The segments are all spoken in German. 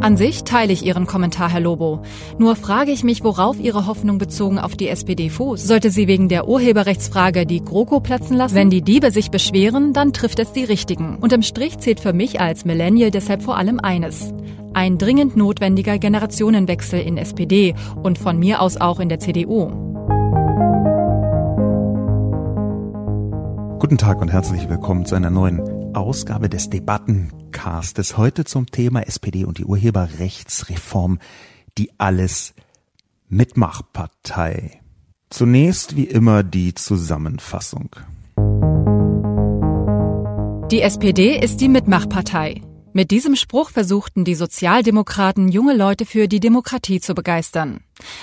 An sich teile ich Ihren Kommentar, Herr Lobo. Nur frage ich mich, worauf Ihre Hoffnung bezogen auf die SPD fußt. Sollte sie wegen der Urheberrechtsfrage die GroKo platzen lassen? Wenn die Diebe sich beschweren, dann trifft es die Richtigen. Unterm Strich zählt für mich als Millennial deshalb vor allem eines. Ein dringend notwendiger Generationenwechsel in SPD und von mir aus auch in der CDU. Guten Tag und herzlich willkommen zu einer neuen Ausgabe des Debattencastes. Heute zum Thema SPD und die Urheberrechtsreform, die alles Mitmachpartei. Zunächst wie immer die Zusammenfassung. Die SPD ist die Mitmachpartei. Mit diesem Spruch versuchten die Sozialdemokraten junge Leute für die Demokratie zu begeistern.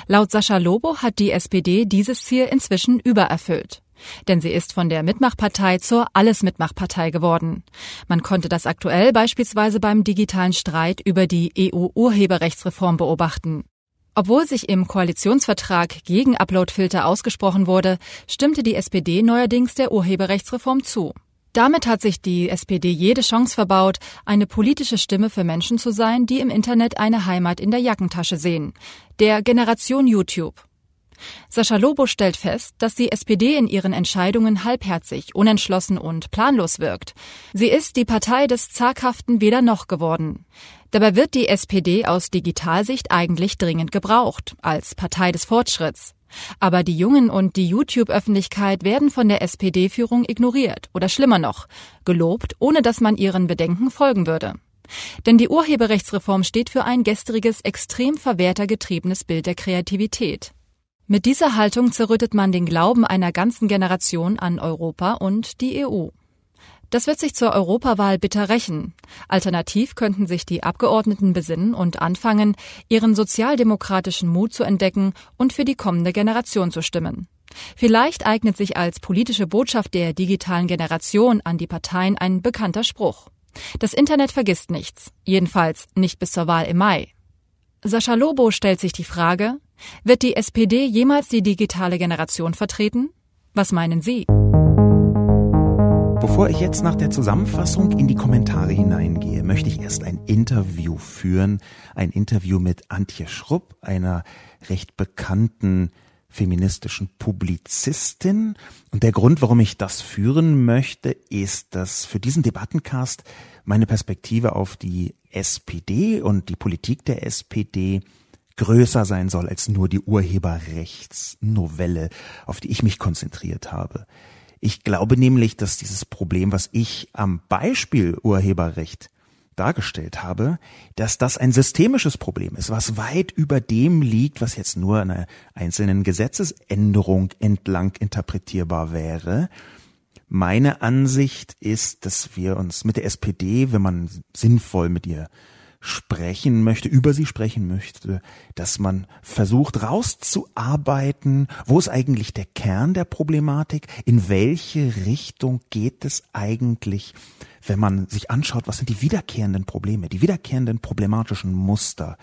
Laut Sascha Lobo hat die SPD dieses Ziel inzwischen übererfüllt. Denn sie ist von der Mitmachpartei zur Alles-Mitmachpartei geworden. Man konnte das aktuell beispielsweise beim digitalen Streit über die EU-Urheberrechtsreform beobachten. Obwohl sich im Koalitionsvertrag gegen Uploadfilter ausgesprochen wurde, stimmte die SPD neuerdings der Urheberrechtsreform zu. Damit hat sich die SPD jede Chance verbaut, eine politische Stimme für Menschen zu sein, die im Internet eine Heimat in der Jackentasche sehen. Der Generation YouTube. Sascha Lobo stellt fest, dass die SPD in ihren Entscheidungen halbherzig, unentschlossen und planlos wirkt. Sie ist die Partei des zaghaften Weder noch geworden. Dabei wird die SPD aus Digitalsicht eigentlich dringend gebraucht, als Partei des Fortschritts. Aber die Jungen und die YouTube-Öffentlichkeit werden von der SPD-Führung ignoriert oder schlimmer noch, gelobt, ohne dass man ihren Bedenken folgen würde. Denn die Urheberrechtsreform steht für ein gestriges, extrem verwertergetriebenes Bild der Kreativität. Mit dieser Haltung zerrüttet man den Glauben einer ganzen Generation an Europa und die EU. Das wird sich zur Europawahl bitter rächen. Alternativ könnten sich die Abgeordneten besinnen und anfangen, ihren sozialdemokratischen Mut zu entdecken und für die kommende Generation zu stimmen. Vielleicht eignet sich als politische Botschaft der digitalen Generation an die Parteien ein bekannter Spruch. Das Internet vergisst nichts, jedenfalls nicht bis zur Wahl im Mai. Sascha Lobo stellt sich die Frage, wird die SPD jemals die digitale Generation vertreten? Was meinen Sie? Bevor ich jetzt nach der Zusammenfassung in die Kommentare hineingehe, möchte ich erst ein Interview führen. Ein Interview mit Antje Schrupp, einer recht bekannten feministischen Publizistin. Und der Grund, warum ich das führen möchte, ist, dass für diesen Debattencast meine Perspektive auf die SPD und die Politik der SPD größer sein soll als nur die Urheberrechtsnovelle, auf die ich mich konzentriert habe. Ich glaube nämlich, dass dieses Problem, was ich am Beispiel Urheberrecht dargestellt habe, dass das ein systemisches Problem ist, was weit über dem liegt, was jetzt nur einer einzelnen Gesetzesänderung entlang interpretierbar wäre. Meine Ansicht ist, dass wir uns mit der SPD, wenn man sinnvoll mit ihr sprechen möchte, über sie sprechen möchte, dass man versucht rauszuarbeiten, wo ist eigentlich der Kern der Problematik, in welche Richtung geht es eigentlich, wenn man sich anschaut, was sind die wiederkehrenden Probleme, die wiederkehrenden problematischen Muster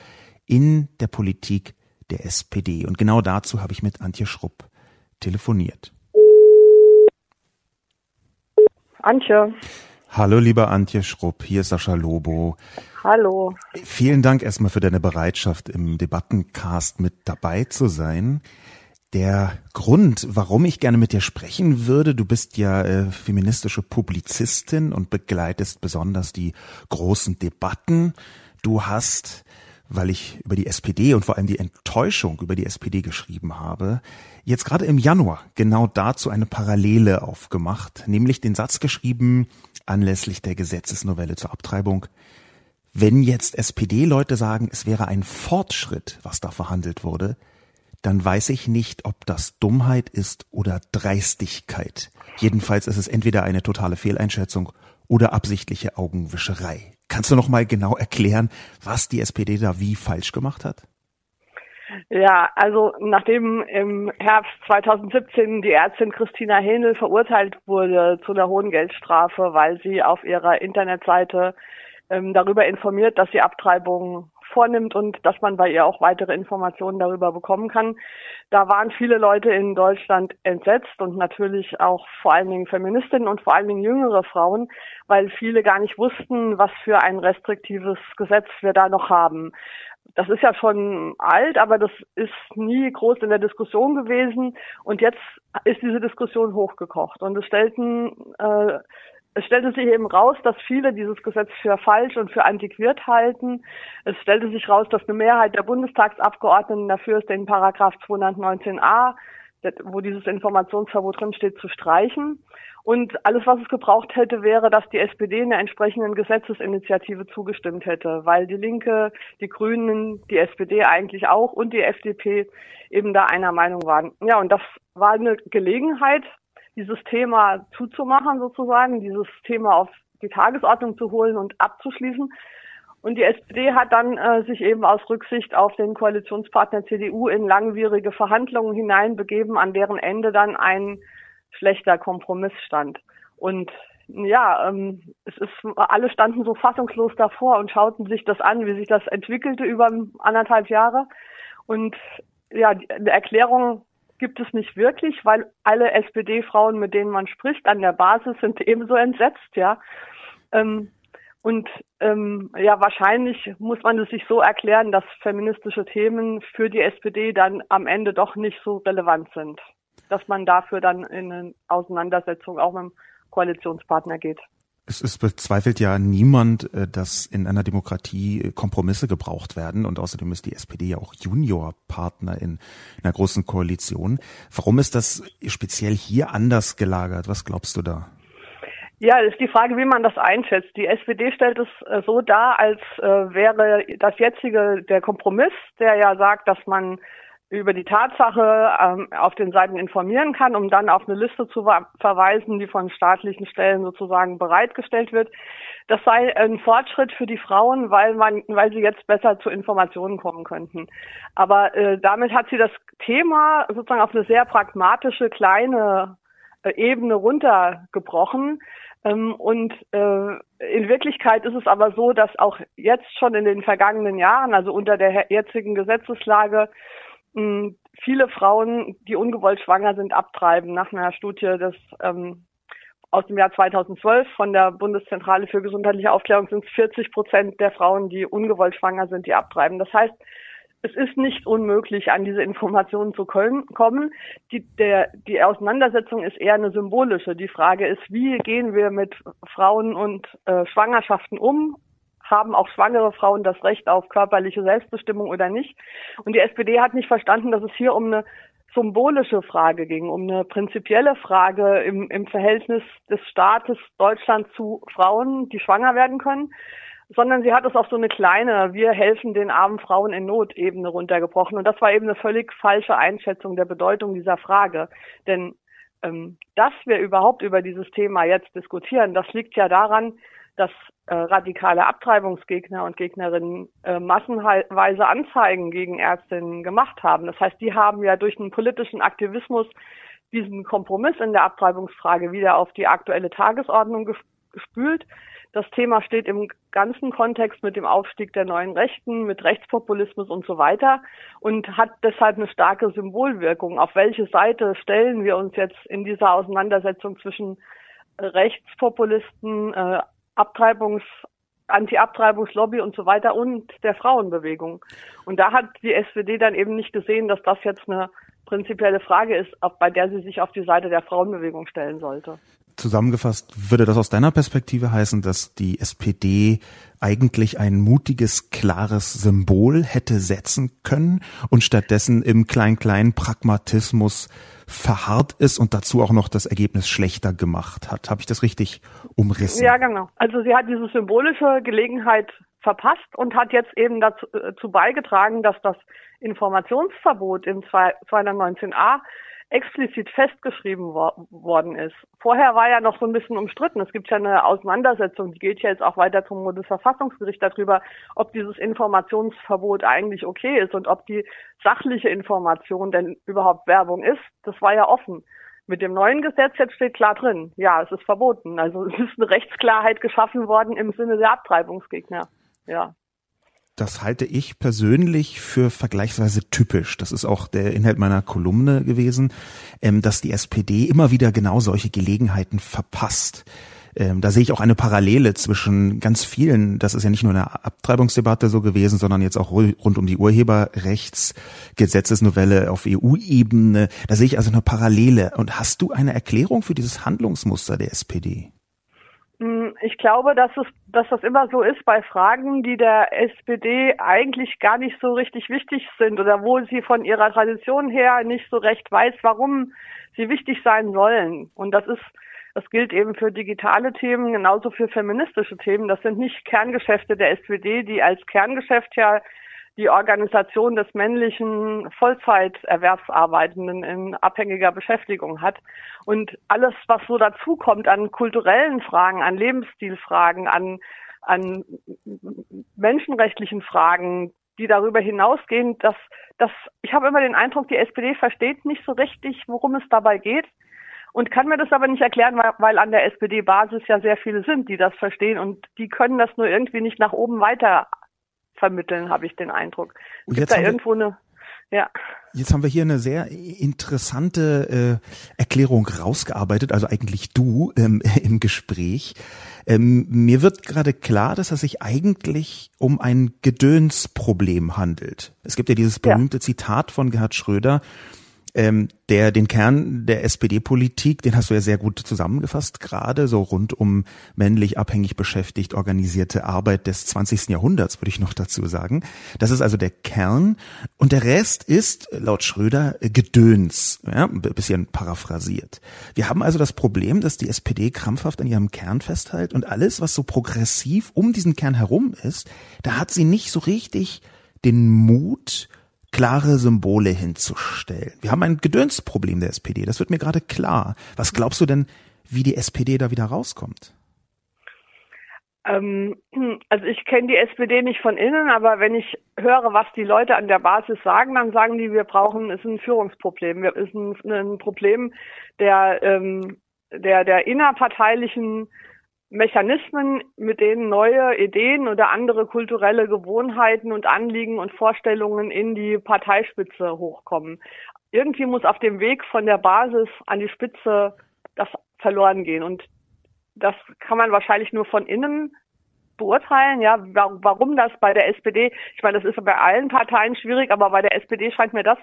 in der Politik der SPD. Und genau dazu habe ich mit Antje Schrupp telefoniert. Antje. Hallo, lieber Antje Schrupp, hier ist Sascha Lobo. Hallo. Vielen Dank erstmal für deine Bereitschaft, im Debattencast mit dabei zu sein. Der Grund, warum ich gerne mit dir sprechen würde, du bist ja äh, feministische Publizistin und begleitest besonders die großen Debatten. Du hast, weil ich über die SPD und vor allem die Enttäuschung über die SPD geschrieben habe, jetzt gerade im Januar genau dazu eine Parallele aufgemacht, nämlich den Satz geschrieben, anlässlich der Gesetzesnovelle zur Abtreibung. Wenn jetzt SPD-Leute sagen, es wäre ein Fortschritt, was da verhandelt wurde, dann weiß ich nicht, ob das Dummheit ist oder Dreistigkeit. Jedenfalls ist es entweder eine totale Fehleinschätzung oder absichtliche Augenwischerei. Kannst du noch mal genau erklären, was die SPD da wie falsch gemacht hat? Ja, also nachdem im Herbst 2017 die Ärztin Christina Hähnel verurteilt wurde zu einer hohen Geldstrafe, weil sie auf ihrer Internetseite ähm, darüber informiert, dass sie Abtreibungen vornimmt und dass man bei ihr auch weitere Informationen darüber bekommen kann. Da waren viele Leute in Deutschland entsetzt und natürlich auch vor allen Dingen Feministinnen und vor allen Dingen jüngere Frauen, weil viele gar nicht wussten, was für ein restriktives Gesetz wir da noch haben. Das ist ja schon alt, aber das ist nie groß in der Diskussion gewesen. Und jetzt ist diese Diskussion hochgekocht. Und es stellten äh, es stellte sich eben raus, dass viele dieses Gesetz für falsch und für antiquiert halten. Es stellte sich raus, dass eine Mehrheit der Bundestagsabgeordneten dafür ist, den Paragraph 219a, wo dieses Informationsverbot drinsteht, zu streichen. Und alles, was es gebraucht hätte, wäre, dass die SPD einer entsprechenden Gesetzesinitiative zugestimmt hätte, weil die Linke, die Grünen, die SPD eigentlich auch und die FDP eben da einer Meinung waren. Ja, und das war eine Gelegenheit, dieses Thema zuzumachen sozusagen, dieses Thema auf die Tagesordnung zu holen und abzuschließen. Und die SPD hat dann äh, sich eben aus Rücksicht auf den Koalitionspartner CDU in langwierige Verhandlungen hineinbegeben, an deren Ende dann ein schlechter Kompromiss stand. Und ja, ähm, es ist, alle standen so fassungslos davor und schauten sich das an, wie sich das entwickelte über anderthalb Jahre. Und ja, die Erklärung gibt es nicht wirklich, weil alle SPD-Frauen, mit denen man spricht, an der Basis sind ebenso entsetzt, ja. Ähm, und ähm, ja, wahrscheinlich muss man es sich so erklären, dass feministische Themen für die SPD dann am Ende doch nicht so relevant sind, dass man dafür dann in eine Auseinandersetzung auch mit dem Koalitionspartner geht. Es, es bezweifelt ja niemand, äh, dass in einer Demokratie äh, Kompromisse gebraucht werden und außerdem ist die SPD ja auch Juniorpartner in einer großen Koalition. Warum ist das speziell hier anders gelagert? Was glaubst du da? Ja, ist die Frage, wie man das einschätzt. Die SPD stellt es äh, so dar, als wäre das jetzige der Kompromiss, der ja sagt, dass man über die Tatsache ähm, auf den Seiten informieren kann, um dann auf eine Liste zu verweisen, die von staatlichen Stellen sozusagen bereitgestellt wird. Das sei ein Fortschritt für die Frauen, weil man, weil sie jetzt besser zu Informationen kommen könnten. Aber äh, damit hat sie das Thema sozusagen auf eine sehr pragmatische kleine äh, Ebene runtergebrochen. Ähm, und äh, in Wirklichkeit ist es aber so, dass auch jetzt schon in den vergangenen Jahren, also unter der jetzigen Gesetzeslage, viele Frauen, die ungewollt schwanger sind, abtreiben. Nach einer Studie des ähm, aus dem Jahr 2012 von der Bundeszentrale für gesundheitliche Aufklärung sind es 40 Prozent der Frauen, die ungewollt schwanger sind, die abtreiben. Das heißt, es ist nicht unmöglich, an diese Informationen zu können, kommen. Die, der, die Auseinandersetzung ist eher eine symbolische. Die Frage ist, wie gehen wir mit Frauen und äh, Schwangerschaften um? Haben auch schwangere Frauen das Recht auf körperliche Selbstbestimmung oder nicht. Und die SPD hat nicht verstanden, dass es hier um eine symbolische Frage ging, um eine prinzipielle Frage im, im Verhältnis des Staates Deutschland zu Frauen, die schwanger werden können, sondern sie hat es auf so eine kleine, wir helfen den armen Frauen in Not Ebene runtergebrochen. Und das war eben eine völlig falsche Einschätzung der Bedeutung dieser Frage. Denn ähm, dass wir überhaupt über dieses Thema jetzt diskutieren, das liegt ja daran, dass äh, radikale Abtreibungsgegner und Gegnerinnen äh, massenweise Anzeigen gegen Ärztinnen gemacht haben. Das heißt, die haben ja durch einen politischen Aktivismus diesen Kompromiss in der Abtreibungsfrage wieder auf die aktuelle Tagesordnung gespült. Das Thema steht im ganzen Kontext mit dem Aufstieg der neuen Rechten, mit Rechtspopulismus und so weiter und hat deshalb eine starke Symbolwirkung. Auf welche Seite stellen wir uns jetzt in dieser Auseinandersetzung zwischen Rechtspopulisten, äh, Abtreibungs Anti-Abtreibungslobby und so weiter und der Frauenbewegung. Und da hat die SPD dann eben nicht gesehen, dass das jetzt eine prinzipielle Frage ist, bei der sie sich auf die Seite der Frauenbewegung stellen sollte. Zusammengefasst würde das aus deiner Perspektive heißen, dass die SPD eigentlich ein mutiges, klares Symbol hätte setzen können und stattdessen im klein-kleinen Pragmatismus verharrt ist und dazu auch noch das Ergebnis schlechter gemacht hat. Habe ich das richtig umrissen? Ja, genau. Also sie hat diese symbolische Gelegenheit verpasst und hat jetzt eben dazu, äh, beigetragen, dass das Informationsverbot im 219a explizit festgeschrieben wor worden ist. Vorher war ja noch so ein bisschen umstritten. Es gibt ja eine Auseinandersetzung, die geht ja jetzt auch weiter zum Bundesverfassungsgericht darüber, ob dieses Informationsverbot eigentlich okay ist und ob die sachliche Information denn überhaupt Werbung ist. Das war ja offen. Mit dem neuen Gesetz jetzt steht klar drin, ja, es ist verboten. Also es ist eine Rechtsklarheit geschaffen worden im Sinne der Abtreibungsgegner. Ja. Das halte ich persönlich für vergleichsweise typisch. Das ist auch der Inhalt meiner Kolumne gewesen, ähm, dass die SPD immer wieder genau solche Gelegenheiten verpasst. Ähm, da sehe ich auch eine Parallele zwischen ganz vielen, das ist ja nicht nur eine Abtreibungsdebatte so gewesen, sondern jetzt auch rund um die Urheberrechtsgesetzesnovelle auf EU-Ebene. Da sehe ich also eine Parallele. Und hast du eine Erklärung für dieses Handlungsmuster der SPD? Hm, ich glaube, dass es, dass das immer so ist bei Fragen, die der SPD eigentlich gar nicht so richtig wichtig sind oder wo sie von ihrer Tradition her nicht so recht weiß, warum sie wichtig sein sollen. Und das ist, das gilt eben für digitale Themen, genauso für feministische Themen. Das sind nicht Kerngeschäfte der SPD, die als Kerngeschäft ja die Organisation des männlichen Vollzeiterwerbsarbeitenden in abhängiger Beschäftigung hat. Und alles, was so dazukommt an kulturellen Fragen, an Lebensstilfragen, an, an menschenrechtlichen Fragen, die darüber hinausgehen, dass, dass ich habe immer den Eindruck, die SPD versteht nicht so richtig, worum es dabei geht und kann mir das aber nicht erklären, weil, weil an der SPD-Basis ja sehr viele sind, die das verstehen und die können das nur irgendwie nicht nach oben weiter vermitteln, habe ich den Eindruck. Und jetzt da irgendwo eine ja. Jetzt haben wir hier eine sehr interessante äh, Erklärung rausgearbeitet, also eigentlich du ähm, im Gespräch. Ähm, mir wird gerade klar, dass es sich eigentlich um ein Gedönsproblem handelt. Es gibt ja dieses berühmte ja. Zitat von Gerhard Schröder, ähm, der den Kern der SPD-Politik, den hast du ja sehr gut zusammengefasst gerade, so rund um männlich abhängig beschäftigt organisierte Arbeit des 20. Jahrhunderts, würde ich noch dazu sagen. Das ist also der Kern und der Rest ist laut Schröder Gedöns, ja, ein bisschen paraphrasiert. Wir haben also das Problem, dass die SPD krampfhaft an ihrem Kern festhält und alles, was so progressiv um diesen Kern herum ist, da hat sie nicht so richtig den Mut, klare Symbole hinzustellen. Wir haben ein Gedönsproblem der SPD, das wird mir gerade klar. Was glaubst du denn, wie die SPD da wieder rauskommt? Ähm, also ich kenne die SPD nicht von innen, aber wenn ich höre, was die Leute an der Basis sagen, dann sagen die, wir brauchen, ist ein Führungsproblem, es ist ein, ein Problem der, ähm, der, der innerparteilichen Mechanismen, mit denen neue Ideen oder andere kulturelle Gewohnheiten und Anliegen und Vorstellungen in die Parteispitze hochkommen. Irgendwie muss auf dem Weg von der Basis an die Spitze das verloren gehen. Und das kann man wahrscheinlich nur von innen beurteilen, ja, warum das bei der SPD, ich meine, das ist bei allen Parteien schwierig, aber bei der SPD scheint mir das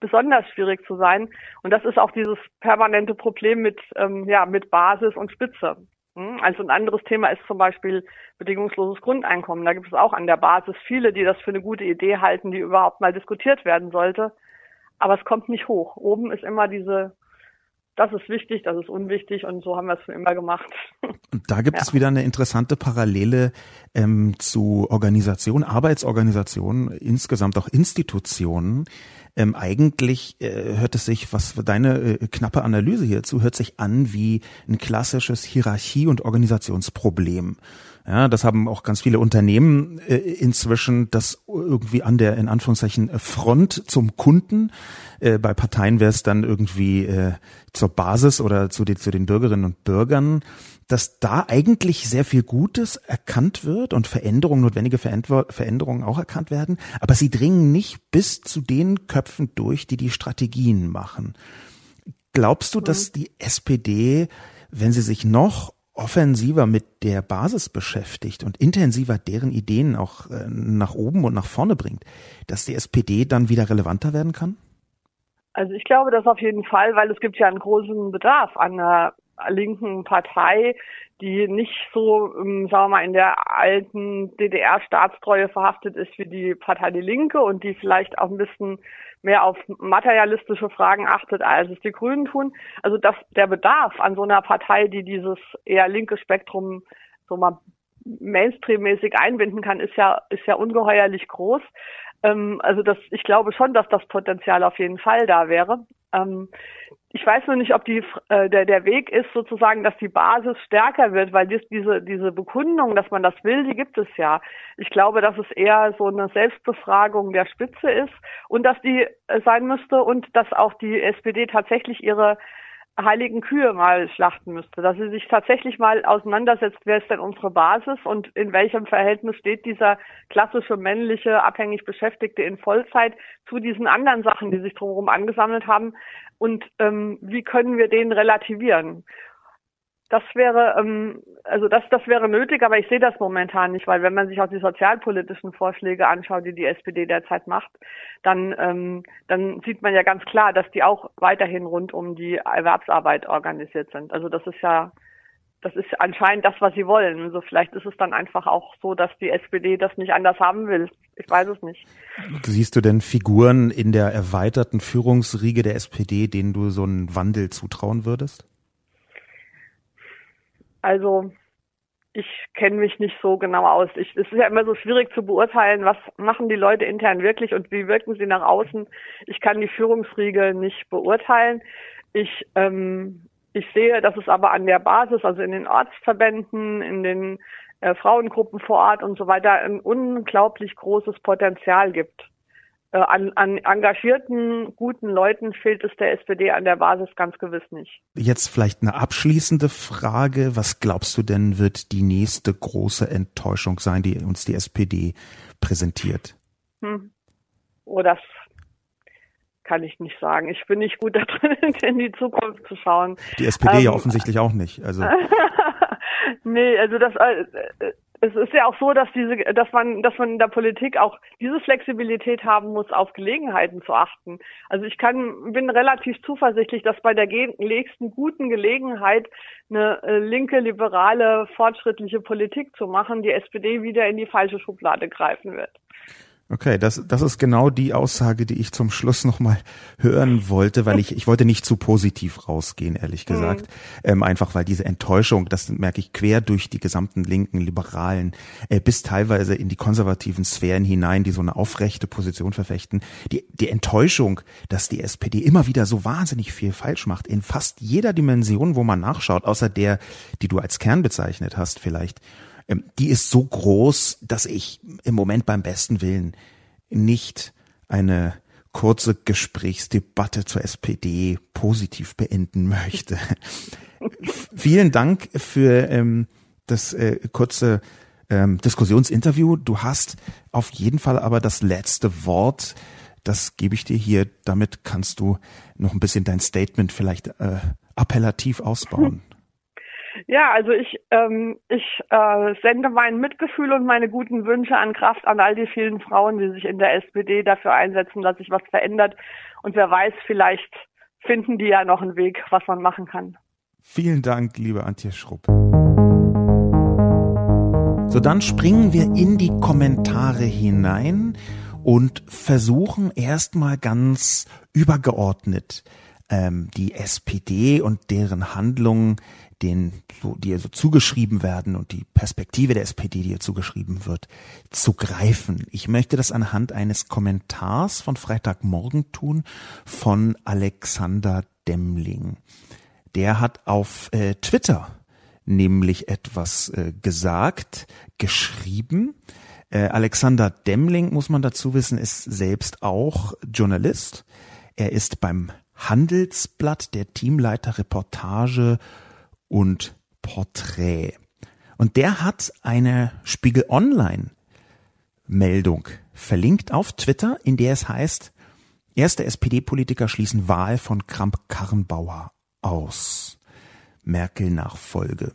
besonders schwierig zu sein. Und das ist auch dieses permanente Problem mit, ähm, ja, mit Basis und Spitze. Hm? Also ein anderes Thema ist zum Beispiel bedingungsloses Grundeinkommen. Da gibt es auch an der Basis viele, die das für eine gute Idee halten, die überhaupt mal diskutiert werden sollte. Aber es kommt nicht hoch. Oben ist immer diese, das ist wichtig, das ist unwichtig und so haben wir es schon immer gemacht. Und da gibt ja. es wieder eine interessante Parallele ähm, zu Organisationen, Arbeitsorganisationen, insgesamt auch Institutionen. Ähm, eigentlich äh, hört es sich, was deine äh, knappe Analyse hierzu, hört sich an wie ein klassisches Hierarchie- und Organisationsproblem. Ja, das haben auch ganz viele Unternehmen äh, inzwischen, das irgendwie an der in Anführungszeichen Front zum Kunden. Äh, bei Parteien wäre es dann irgendwie äh, zur Basis oder zu den, zu den Bürgerinnen und Bürgern dass da eigentlich sehr viel Gutes erkannt wird und Veränderungen, notwendige Veränderungen auch erkannt werden, aber sie dringen nicht bis zu den Köpfen durch, die die Strategien machen. Glaubst du, dass mhm. die SPD, wenn sie sich noch offensiver mit der Basis beschäftigt und intensiver deren Ideen auch äh, nach oben und nach vorne bringt, dass die SPD dann wieder relevanter werden kann? Also ich glaube das auf jeden Fall, weil es gibt ja einen großen Bedarf an einer linken Partei, die nicht so, ähm, sagen wir mal, in der alten DDR-Staatstreue verhaftet ist wie die Partei Die Linke und die vielleicht auch ein bisschen mehr auf materialistische Fragen achtet, als es die Grünen tun. Also dass der Bedarf an so einer Partei, die dieses eher linke Spektrum so mal Mainstream-mäßig einbinden kann, ist ja, ist ja ungeheuerlich groß. Ähm, also das, ich glaube schon, dass das Potenzial auf jeden Fall da wäre. Ähm, ich weiß nur nicht, ob die, äh, der, der Weg ist sozusagen, dass die Basis stärker wird, weil dies, diese, diese Bekundung, dass man das will, die gibt es ja. Ich glaube, dass es eher so eine Selbstbefragung der Spitze ist und dass die äh, sein müsste und dass auch die SPD tatsächlich ihre heiligen Kühe mal schlachten müsste, dass sie sich tatsächlich mal auseinandersetzt, wer ist denn unsere Basis und in welchem Verhältnis steht dieser klassische männliche, abhängig Beschäftigte in Vollzeit zu diesen anderen Sachen, die sich drumherum angesammelt haben und ähm, wie können wir den relativieren. Das wäre, ähm, also das, das wäre nötig, aber ich sehe das momentan nicht, weil wenn man sich auch die sozialpolitischen Vorschläge anschaut, die die SPD derzeit macht, dann, ähm, dann sieht man ja ganz klar, dass die auch weiterhin rund um die Erwerbsarbeit organisiert sind. Also das ist ja, das ist anscheinend das, was sie wollen. Also vielleicht ist es dann einfach auch so, dass die SPD das nicht anders haben will. Ich weiß es nicht. Siehst du denn Figuren in der erweiterten Führungsriege der SPD, denen du so einen Wandel zutrauen würdest? Also ich kenne mich nicht so genau aus. Ich, es ist ja immer so schwierig zu beurteilen, was machen die Leute intern wirklich und wie wirken sie nach außen. Ich kann die Führungsriege nicht beurteilen. Ich, ähm, ich sehe, dass es aber an der Basis, also in den Ortsverbänden, in den äh, Frauengruppen vor Ort und so weiter, ein unglaublich großes Potenzial gibt. Äh, an, an engagierten, guten Leuten fehlt es der SPD an der Basis ganz gewiss nicht. Jetzt vielleicht eine abschließende Frage. Was glaubst du denn, wird die nächste große Enttäuschung sein, die uns die SPD präsentiert? Hm. Oh, das kann ich nicht sagen. Ich bin nicht gut darin, in die Zukunft zu schauen. Die SPD ähm, ja offensichtlich auch nicht. Also. nee, also das, äh, es ist ja auch so, dass diese, dass man, dass man in der Politik auch diese Flexibilität haben muss, auf Gelegenheiten zu achten. Also ich kann, bin relativ zuversichtlich, dass bei der nächsten guten Gelegenheit eine äh, linke, liberale, fortschrittliche Politik zu machen, die SPD wieder in die falsche Schublade greifen wird. Okay, das, das ist genau die Aussage, die ich zum Schluss nochmal hören wollte, weil ich, ich wollte nicht zu positiv rausgehen, ehrlich gesagt. Mhm. Ähm, einfach weil diese Enttäuschung, das merke ich quer durch die gesamten linken, liberalen, äh, bis teilweise in die konservativen Sphären hinein, die so eine aufrechte Position verfechten. Die, die Enttäuschung, dass die SPD immer wieder so wahnsinnig viel falsch macht, in fast jeder Dimension, wo man nachschaut, außer der, die du als Kern bezeichnet hast vielleicht die ist so groß, dass ich im Moment beim besten Willen nicht eine kurze Gesprächsdebatte zur SPD positiv beenden möchte. Vielen Dank für ähm, das äh, kurze ähm, Diskussionsinterview. Du hast auf jeden Fall aber das letzte Wort. Das gebe ich dir hier. Damit kannst du noch ein bisschen dein Statement vielleicht äh, appellativ ausbauen. Ja, also ich, ähm, ich äh, sende mein Mitgefühl und meine guten Wünsche an Kraft an all die vielen Frauen, die sich in der SPD dafür einsetzen, dass sich was verändert. Und wer weiß, vielleicht finden die ja noch einen Weg, was man machen kann. Vielen Dank, liebe Antje Schrupp. So, dann springen wir in die Kommentare hinein und versuchen erstmal ganz übergeordnet ähm, die SPD und deren Handlungen den, die ihr so zugeschrieben werden und die Perspektive der SPD, die ihr zugeschrieben wird, zu greifen. Ich möchte das anhand eines Kommentars von Freitagmorgen tun von Alexander Demling. Der hat auf äh, Twitter nämlich etwas äh, gesagt, geschrieben. Äh, Alexander Demling, muss man dazu wissen, ist selbst auch Journalist. Er ist beim Handelsblatt der Teamleiter Reportage und Porträt. Und der hat eine Spiegel Online Meldung verlinkt auf Twitter, in der es heißt, erste SPD-Politiker schließen Wahl von Kramp-Karrenbauer aus. Merkel-Nachfolge.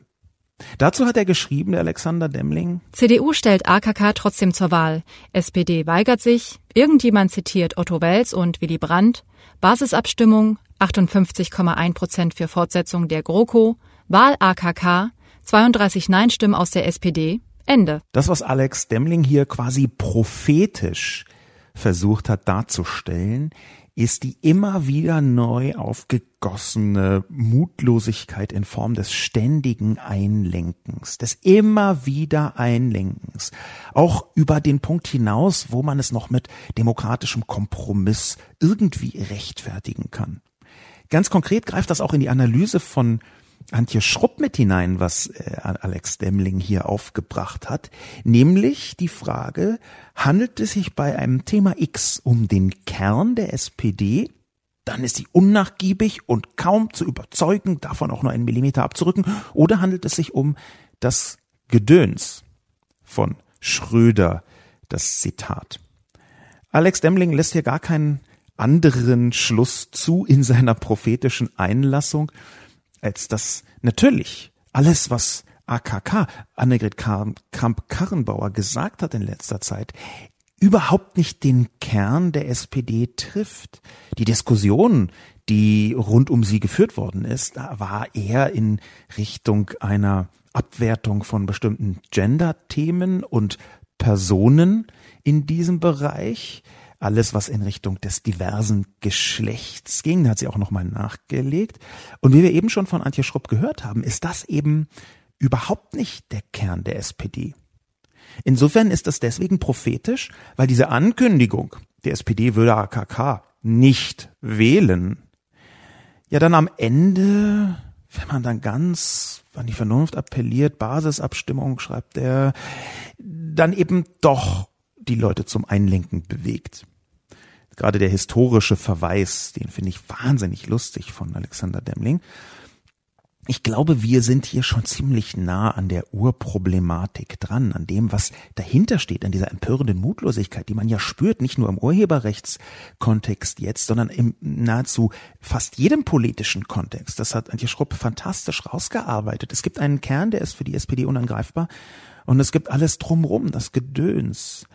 Dazu hat er geschrieben, der Alexander Demling. CDU stellt AKK trotzdem zur Wahl. SPD weigert sich. Irgendjemand zitiert Otto Wels und Willy Brandt. Basisabstimmung 58,1 Prozent für Fortsetzung der GroKo. Wahl AKK, 32 Nein-Stimmen aus der SPD, Ende. Das, was Alex Demling hier quasi prophetisch versucht hat darzustellen, ist die immer wieder neu aufgegossene Mutlosigkeit in Form des ständigen Einlenkens, des immer wieder Einlenkens, auch über den Punkt hinaus, wo man es noch mit demokratischem Kompromiss irgendwie rechtfertigen kann. Ganz konkret greift das auch in die Analyse von Antje Schrupp mit hinein, was äh, Alex Demling hier aufgebracht hat, nämlich die Frage, handelt es sich bei einem Thema X um den Kern der SPD, dann ist sie unnachgiebig und kaum zu überzeugen, davon auch nur einen Millimeter abzurücken, oder handelt es sich um das Gedöns von Schröder, das Zitat. Alex Demling lässt hier gar keinen anderen Schluss zu in seiner prophetischen Einlassung, als dass natürlich alles, was AKK, Annegret Kramp-Karrenbauer gesagt hat in letzter Zeit, überhaupt nicht den Kern der SPD trifft. Die Diskussion, die rund um sie geführt worden ist, war eher in Richtung einer Abwertung von bestimmten Gender-Themen und Personen in diesem Bereich alles, was in Richtung des diversen Geschlechts ging. Da hat sie auch nochmal nachgelegt. Und wie wir eben schon von Antje Schrupp gehört haben, ist das eben überhaupt nicht der Kern der SPD. Insofern ist das deswegen prophetisch, weil diese Ankündigung, die SPD würde AKK nicht wählen, ja dann am Ende, wenn man dann ganz an die Vernunft appelliert, Basisabstimmung, schreibt er, dann eben doch die Leute zum Einlenken bewegt. Gerade der historische Verweis, den finde ich wahnsinnig lustig von Alexander Demling. Ich glaube, wir sind hier schon ziemlich nah an der Urproblematik dran, an dem, was dahinter steht, an dieser empörenden Mutlosigkeit, die man ja spürt, nicht nur im Urheberrechtskontext jetzt, sondern im nahezu fast jedem politischen Kontext. Das hat Antje Schrupp fantastisch rausgearbeitet. Es gibt einen Kern, der ist für die SPD unangreifbar und es gibt alles drumrum, das Gedöns.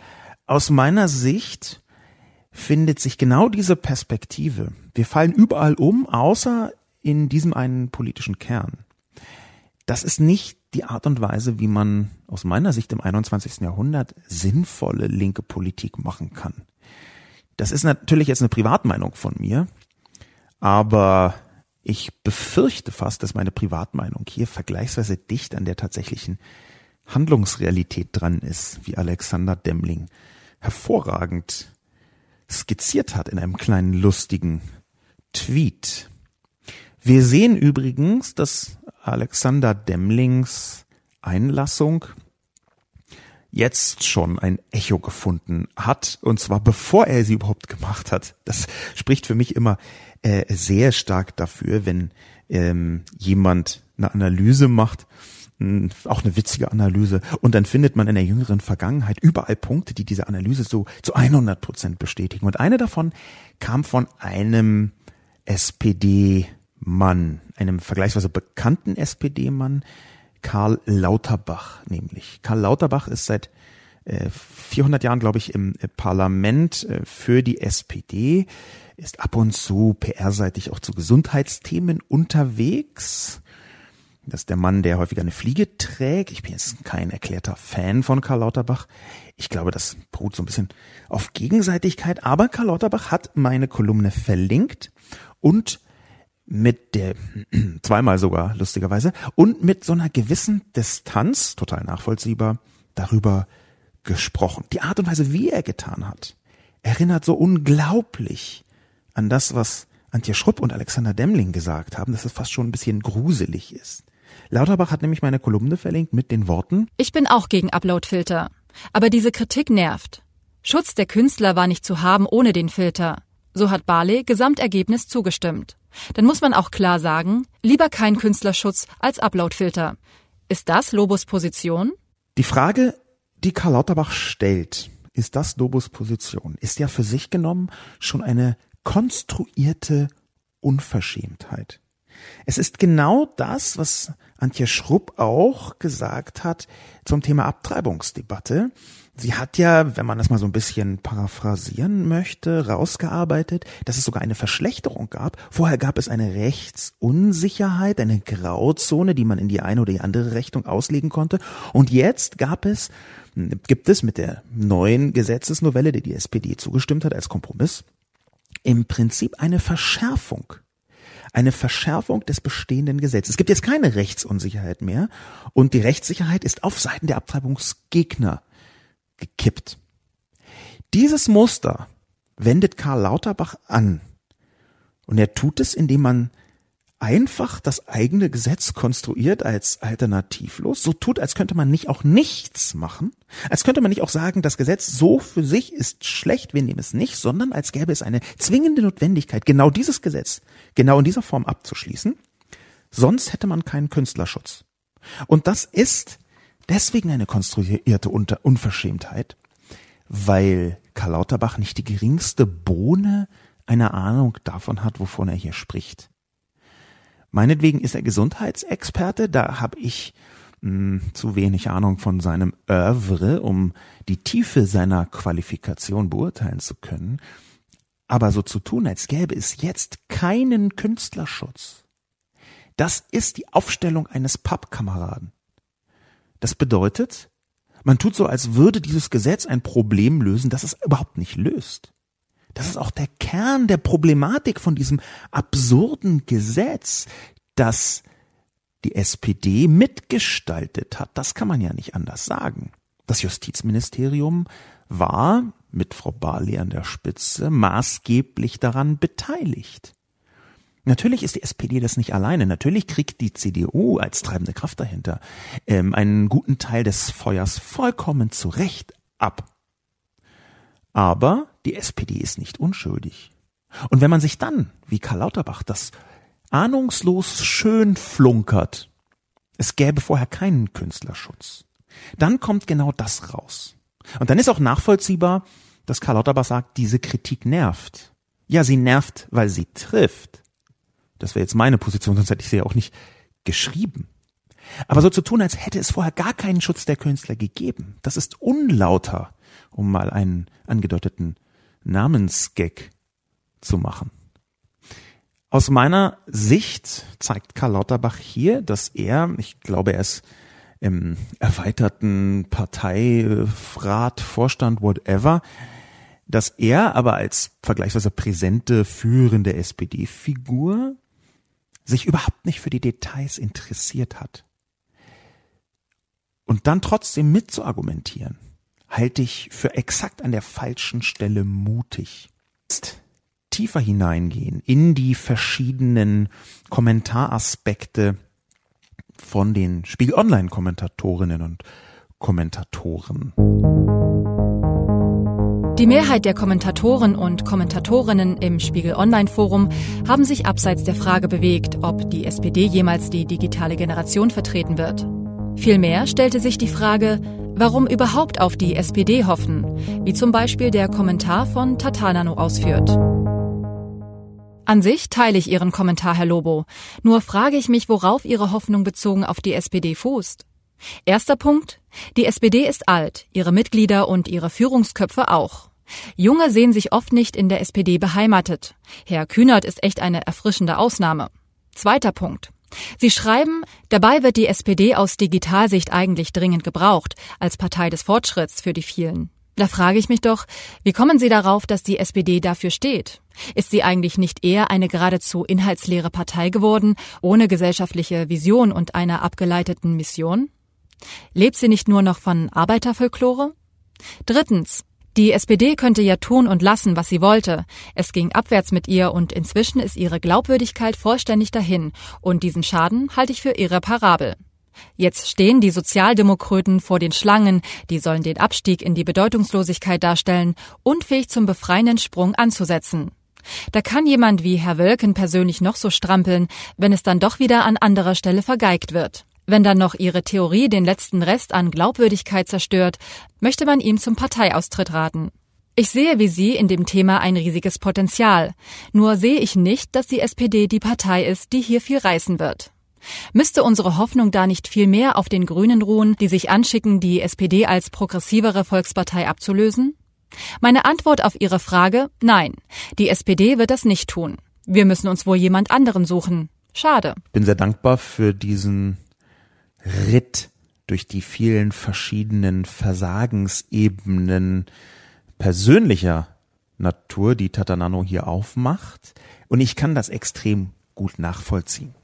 Aus meiner Sicht findet sich genau diese Perspektive. Wir fallen überall um, außer in diesem einen politischen Kern. Das ist nicht die Art und Weise, wie man aus meiner Sicht im 21. Jahrhundert sinnvolle linke Politik machen kann. Das ist natürlich jetzt eine Privatmeinung von mir, aber ich befürchte fast, dass meine Privatmeinung hier vergleichsweise dicht an der tatsächlichen Handlungsrealität dran ist, wie Alexander Demling hervorragend skizziert hat in einem kleinen lustigen Tweet. Wir sehen übrigens, dass Alexander Demlings Einlassung jetzt schon ein Echo gefunden hat, und zwar bevor er sie überhaupt gemacht hat. Das spricht für mich immer äh, sehr stark dafür, wenn ähm, jemand eine Analyse macht auch eine witzige Analyse. Und dann findet man in der jüngeren Vergangenheit überall Punkte, die diese Analyse so zu 100 Prozent bestätigen. Und eine davon kam von einem SPD-Mann, einem vergleichsweise bekannten SPD-Mann, Karl Lauterbach nämlich. Karl Lauterbach ist seit 400 äh, Jahren, glaube ich, im Parlament äh, für die SPD, ist ab und zu PR-seitig auch zu Gesundheitsthemen unterwegs das ist der Mann, der häufiger eine Fliege trägt. Ich bin jetzt kein erklärter Fan von Karl Lauterbach. Ich glaube, das beruht so ein bisschen auf Gegenseitigkeit. Aber Karl Lauterbach hat meine Kolumne verlinkt und mit der, zweimal sogar, lustigerweise, und mit so einer gewissen Distanz, total nachvollziehbar, darüber gesprochen. Die Art und Weise, wie er getan hat, erinnert so unglaublich an das, was Antje Schrupp und Alexander Demling gesagt haben, dass es fast schon ein bisschen gruselig ist. Lauterbach hat nämlich meine Kolumne verlinkt mit den Worten Ich bin auch gegen Uploadfilter, aber diese Kritik nervt. Schutz der Künstler war nicht zu haben ohne den Filter. So hat Barley Gesamtergebnis zugestimmt. Dann muss man auch klar sagen, lieber kein Künstlerschutz als Uploadfilter. Ist das Lobos Position? Die Frage, die Karl Lauterbach stellt, ist das Lobos Position, ist ja für sich genommen schon eine konstruierte Unverschämtheit. Es ist genau das, was Antje Schrupp auch gesagt hat zum Thema Abtreibungsdebatte. Sie hat ja, wenn man das mal so ein bisschen paraphrasieren möchte, rausgearbeitet, dass es sogar eine Verschlechterung gab. Vorher gab es eine Rechtsunsicherheit, eine Grauzone, die man in die eine oder die andere Richtung auslegen konnte. Und jetzt gab es, gibt es mit der neuen Gesetzesnovelle, die die SPD zugestimmt hat als Kompromiss, im Prinzip eine Verschärfung. Eine Verschärfung des bestehenden Gesetzes. Es gibt jetzt keine Rechtsunsicherheit mehr und die Rechtssicherheit ist auf Seiten der Abtreibungsgegner gekippt. Dieses Muster wendet Karl Lauterbach an. Und er tut es, indem man einfach das eigene Gesetz konstruiert als alternativlos, so tut, als könnte man nicht auch nichts machen, als könnte man nicht auch sagen, das Gesetz so für sich ist schlecht, wir nehmen es nicht, sondern als gäbe es eine zwingende Notwendigkeit, genau dieses Gesetz genau in dieser Form abzuschließen, sonst hätte man keinen Künstlerschutz. Und das ist deswegen eine konstruierte Unverschämtheit, weil Karl Lauterbach nicht die geringste Bohne einer Ahnung davon hat, wovon er hier spricht. Meinetwegen ist er Gesundheitsexperte, da habe ich mh, hm, zu wenig Ahnung von seinem Oeuvre, um die Tiefe seiner Qualifikation beurteilen zu können. Aber so zu tun, als gäbe es jetzt keinen Künstlerschutz, das ist die Aufstellung eines Pappkameraden. Das bedeutet, man tut so, als würde dieses Gesetz ein Problem lösen, das es überhaupt nicht löst. Das ist auch der Kern der Problematik von diesem absurden Gesetz, das die SPD mitgestaltet hat. Das kann man ja nicht anders sagen. Das Justizministerium war mit Frau Barley an der Spitze maßgeblich daran beteiligt. Natürlich ist die SPD das nicht alleine. Natürlich kriegt die CDU als treibende Kraft dahinter ähm, einen guten Teil des Feuers vollkommen zu Recht ab. Aber die SPD ist nicht unschuldig. Und wenn man sich dann, wie Karl Lauterbach, das ahnungslos schön flunkert, es gäbe vorher keinen Künstlerschutz, dann kommt genau das raus. Und dann ist auch nachvollziehbar, dass Karl Lauterbach sagt, diese Kritik nervt. Ja, sie nervt, weil sie trifft. Das wäre jetzt meine Position, sonst hätte ich sie ja auch nicht geschrieben. Aber so zu tun, als hätte es vorher gar keinen Schutz der Künstler gegeben, das ist unlauter um mal einen angedeuteten Namensgag zu machen. Aus meiner Sicht zeigt Karl Lauterbach hier, dass er, ich glaube, er ist im erweiterten Parteirat, Vorstand, whatever, dass er aber als vergleichsweise präsente, führende SPD-Figur sich überhaupt nicht für die Details interessiert hat. Und dann trotzdem mitzuargumentieren, halte ich für exakt an der falschen Stelle mutig. Jetzt tiefer hineingehen in die verschiedenen Kommentaraspekte von den Spiegel Online Kommentatorinnen und Kommentatoren. Die Mehrheit der Kommentatoren und Kommentatorinnen im Spiegel Online Forum haben sich abseits der Frage bewegt, ob die SPD jemals die digitale Generation vertreten wird. Vielmehr stellte sich die Frage, warum überhaupt auf die SPD hoffen, wie zum Beispiel der Kommentar von Tatanano ausführt. An sich teile ich Ihren Kommentar, Herr Lobo. Nur frage ich mich, worauf Ihre Hoffnung bezogen auf die SPD fußt. Erster Punkt. Die SPD ist alt, ihre Mitglieder und ihre Führungsköpfe auch. Junge sehen sich oft nicht in der SPD beheimatet. Herr Kühnert ist echt eine erfrischende Ausnahme. Zweiter Punkt. Sie schreiben, dabei wird die SPD aus Digitalsicht eigentlich dringend gebraucht, als Partei des Fortschritts für die vielen. Da frage ich mich doch, wie kommen Sie darauf, dass die SPD dafür steht? Ist sie eigentlich nicht eher eine geradezu inhaltsleere Partei geworden, ohne gesellschaftliche Vision und einer abgeleiteten Mission? Lebt sie nicht nur noch von Arbeiterfolklore? Drittens. Die SPD könnte ja tun und lassen, was sie wollte. Es ging abwärts mit ihr und inzwischen ist ihre Glaubwürdigkeit vollständig dahin und diesen Schaden halte ich für irreparabel. Jetzt stehen die Sozialdemokraten vor den Schlangen, die sollen den Abstieg in die Bedeutungslosigkeit darstellen, unfähig zum befreienden Sprung anzusetzen. Da kann jemand wie Herr Wölken persönlich noch so strampeln, wenn es dann doch wieder an anderer Stelle vergeigt wird. Wenn dann noch ihre Theorie den letzten Rest an Glaubwürdigkeit zerstört, möchte man ihm zum Parteiaustritt raten. Ich sehe wie Sie in dem Thema ein riesiges Potenzial. Nur sehe ich nicht, dass die SPD die Partei ist, die hier viel reißen wird. Müsste unsere Hoffnung da nicht viel mehr auf den Grünen ruhen, die sich anschicken, die SPD als progressivere Volkspartei abzulösen? Meine Antwort auf Ihre Frage Nein, die SPD wird das nicht tun. Wir müssen uns wohl jemand anderen suchen. Schade. Bin sehr dankbar für diesen Ritt durch die vielen verschiedenen Versagensebenen persönlicher Natur, die Tatanano hier aufmacht. Und ich kann das extrem gut nachvollziehen.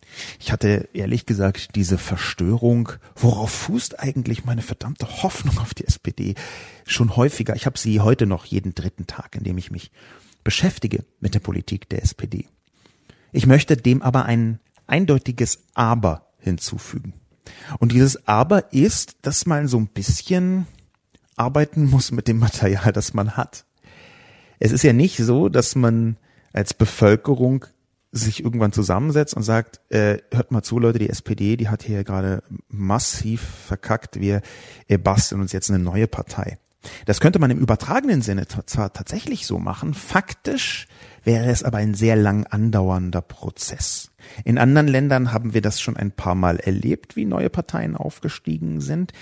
Ich hatte ehrlich gesagt diese Verstörung, worauf fußt eigentlich meine verdammte Hoffnung auf die SPD, schon häufiger. Ich habe sie heute noch jeden dritten Tag, in dem ich mich beschäftige mit der Politik der SPD. Ich möchte dem aber ein eindeutiges Aber hinzufügen. Und dieses Aber ist, dass man so ein bisschen arbeiten muss mit dem Material, das man hat. Es ist ja nicht so, dass man als Bevölkerung sich irgendwann zusammensetzt und sagt, äh, hört mal zu, Leute, die SPD, die hat hier gerade massiv verkackt, wir äh, basteln uns jetzt eine neue Partei. Das könnte man im übertragenen Sinne zwar tatsächlich so machen, faktisch wäre es aber ein sehr lang andauernder Prozess. In anderen Ländern haben wir das schon ein paar Mal erlebt, wie neue Parteien aufgestiegen sind.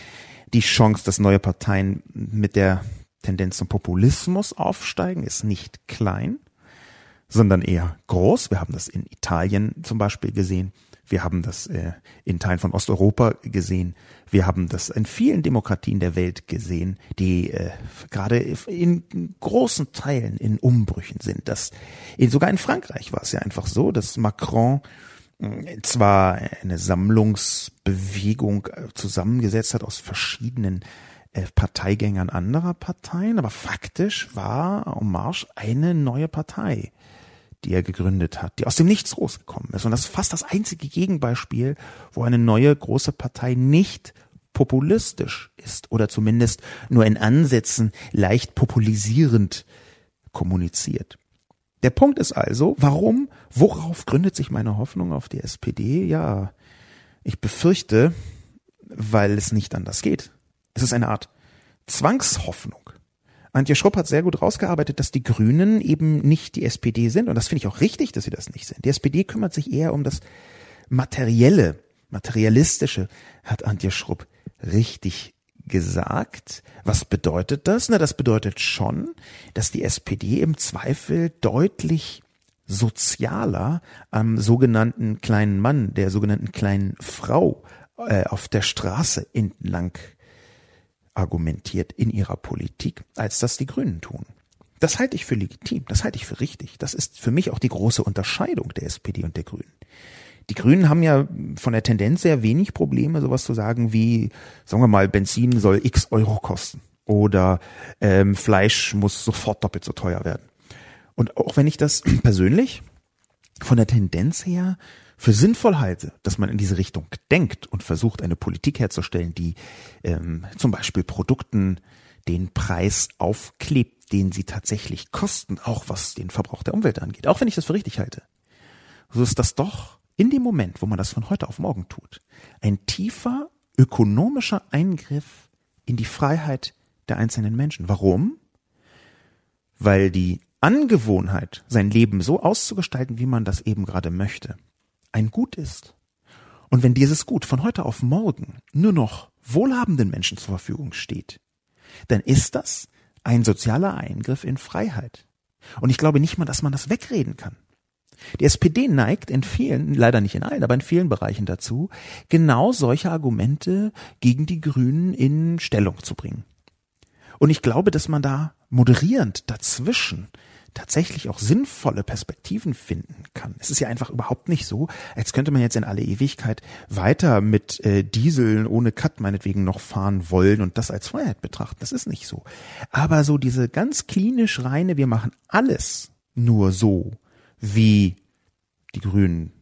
Die Chance, dass neue Parteien mit der Tendenz zum Populismus aufsteigen, ist nicht klein sondern eher groß. Wir haben das in Italien zum Beispiel gesehen. Wir haben das äh, in Teilen von Osteuropa gesehen. Wir haben das in vielen Demokratien der Welt gesehen, die äh, gerade in großen Teilen in Umbrüchen sind. Das, sogar in Frankreich war es ja einfach so, dass Macron äh, zwar eine Sammlungsbewegung äh, zusammengesetzt hat aus verschiedenen äh, Parteigängern anderer Parteien, aber faktisch war En Marche eine neue Partei die er gegründet hat, die aus dem Nichts rausgekommen ist. Und das ist fast das einzige Gegenbeispiel, wo eine neue große Partei nicht populistisch ist oder zumindest nur in Ansätzen leicht populisierend kommuniziert. Der Punkt ist also, warum, worauf gründet sich meine Hoffnung auf die SPD? Ja, ich befürchte, weil es nicht anders geht. Es ist eine Art Zwangshoffnung. Antje Schrupp hat sehr gut rausgearbeitet, dass die Grünen eben nicht die SPD sind. Und das finde ich auch richtig, dass sie das nicht sind. Die SPD kümmert sich eher um das Materielle, Materialistische, hat Antje Schrupp richtig gesagt. Was bedeutet das? Na, das bedeutet schon, dass die SPD im Zweifel deutlich sozialer am sogenannten kleinen Mann, der sogenannten kleinen Frau äh, auf der Straße entlang argumentiert in ihrer Politik, als das die Grünen tun. Das halte ich für legitim, das halte ich für richtig. Das ist für mich auch die große Unterscheidung der SPD und der Grünen. Die Grünen haben ja von der Tendenz sehr wenig Probleme, sowas zu sagen wie, sagen wir mal, Benzin soll x Euro kosten oder ähm, Fleisch muss sofort doppelt so teuer werden. Und auch wenn ich das persönlich von der Tendenz her für sinnvoll halte, dass man in diese Richtung denkt und versucht, eine Politik herzustellen, die ähm, zum Beispiel Produkten den Preis aufklebt, den sie tatsächlich kosten, auch was den Verbrauch der Umwelt angeht, auch wenn ich das für richtig halte, so ist das doch in dem Moment, wo man das von heute auf morgen tut, ein tiefer ökonomischer Eingriff in die Freiheit der einzelnen Menschen. Warum? Weil die Angewohnheit, sein Leben so auszugestalten, wie man das eben gerade möchte, ein Gut ist. Und wenn dieses Gut von heute auf morgen nur noch wohlhabenden Menschen zur Verfügung steht, dann ist das ein sozialer Eingriff in Freiheit. Und ich glaube nicht mal, dass man das wegreden kann. Die SPD neigt in vielen, leider nicht in allen, aber in vielen Bereichen dazu, genau solche Argumente gegen die Grünen in Stellung zu bringen. Und ich glaube, dass man da moderierend dazwischen tatsächlich auch sinnvolle Perspektiven finden kann. Es ist ja einfach überhaupt nicht so, als könnte man jetzt in alle Ewigkeit weiter mit äh, Dieseln ohne Cut meinetwegen noch fahren wollen und das als Freiheit betrachten. Das ist nicht so. Aber so diese ganz klinisch reine, wir machen alles nur so, wie die Grünen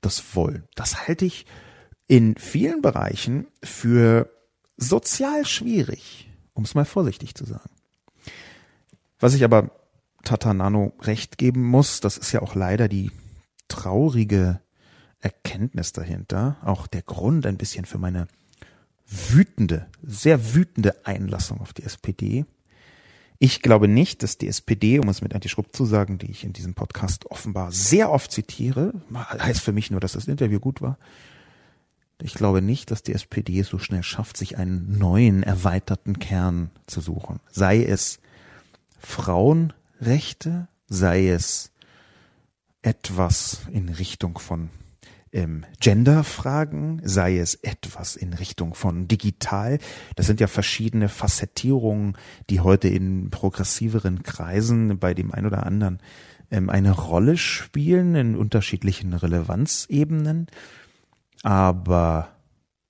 das wollen. Das halte ich in vielen Bereichen für sozial schwierig, um es mal vorsichtig zu sagen. Was ich aber Tata Nano recht geben muss. Das ist ja auch leider die traurige Erkenntnis dahinter. Auch der Grund ein bisschen für meine wütende, sehr wütende Einlassung auf die SPD. Ich glaube nicht, dass die SPD, um es mit Anti Schrupp zu sagen, die ich in diesem Podcast offenbar sehr oft zitiere, heißt für mich nur, dass das Interview gut war. Ich glaube nicht, dass die SPD es so schnell schafft, sich einen neuen, erweiterten Kern zu suchen. Sei es Frauen, Rechte, sei es etwas in Richtung von ähm, Genderfragen, sei es etwas in Richtung von digital. Das sind ja verschiedene Facettierungen, die heute in progressiveren Kreisen bei dem einen oder anderen ähm, eine Rolle spielen in unterschiedlichen Relevanzebenen. Aber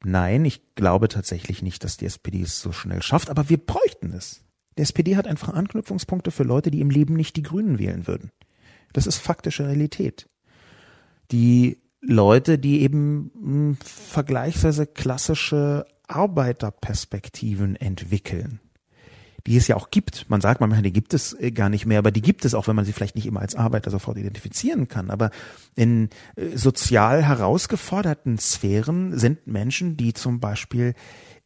nein, ich glaube tatsächlich nicht, dass die SPD es so schnell schafft, aber wir bräuchten es. Die SPD hat einfach Anknüpfungspunkte für Leute, die im Leben nicht die Grünen wählen würden. Das ist faktische Realität. Die Leute, die eben hm, vergleichsweise klassische Arbeiterperspektiven entwickeln die es ja auch gibt. Man sagt manchmal, die gibt es äh, gar nicht mehr, aber die gibt es auch, wenn man sie vielleicht nicht immer als Arbeiter sofort identifizieren kann. Aber in äh, sozial herausgeforderten Sphären sind Menschen, die zum Beispiel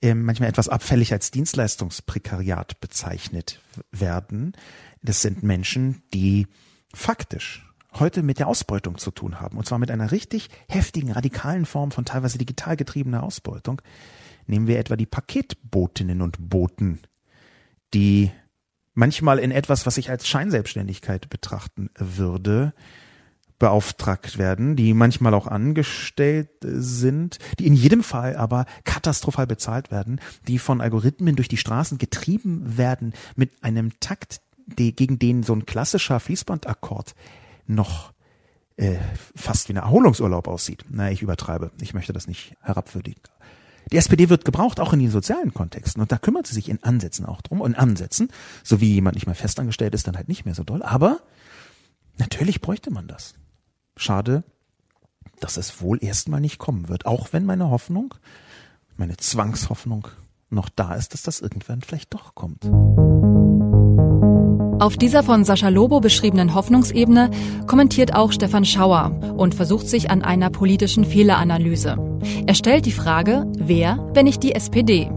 manchmal etwas abfällig als Dienstleistungsprekariat bezeichnet werden. Das sind Menschen, die faktisch heute mit der Ausbeutung zu tun haben. Und zwar mit einer richtig heftigen, radikalen Form von teilweise digital getriebener Ausbeutung. Nehmen wir etwa die Paketbotinnen und Boten die manchmal in etwas, was ich als Scheinselbstständigkeit betrachten würde, beauftragt werden, die manchmal auch angestellt sind, die in jedem Fall aber katastrophal bezahlt werden, die von Algorithmen durch die Straßen getrieben werden mit einem Takt, die, gegen den so ein klassischer Fließbandakkord noch äh, fast wie ein Erholungsurlaub aussieht. Na, ich übertreibe. Ich möchte das nicht herabwürdigen. Die SPD wird gebraucht, auch in den sozialen Kontexten. Und da kümmert sie sich in Ansätzen auch drum. Und Ansätzen, so wie jemand nicht mehr festangestellt ist, dann halt nicht mehr so doll. Aber natürlich bräuchte man das. Schade, dass es wohl erstmal nicht kommen wird. Auch wenn meine Hoffnung, meine Zwangshoffnung noch da ist, dass das irgendwann vielleicht doch kommt. Auf dieser von Sascha Lobo beschriebenen Hoffnungsebene kommentiert auch Stefan Schauer und versucht sich an einer politischen Fehleranalyse. Er stellt die Frage, wer, wenn nicht die SPD?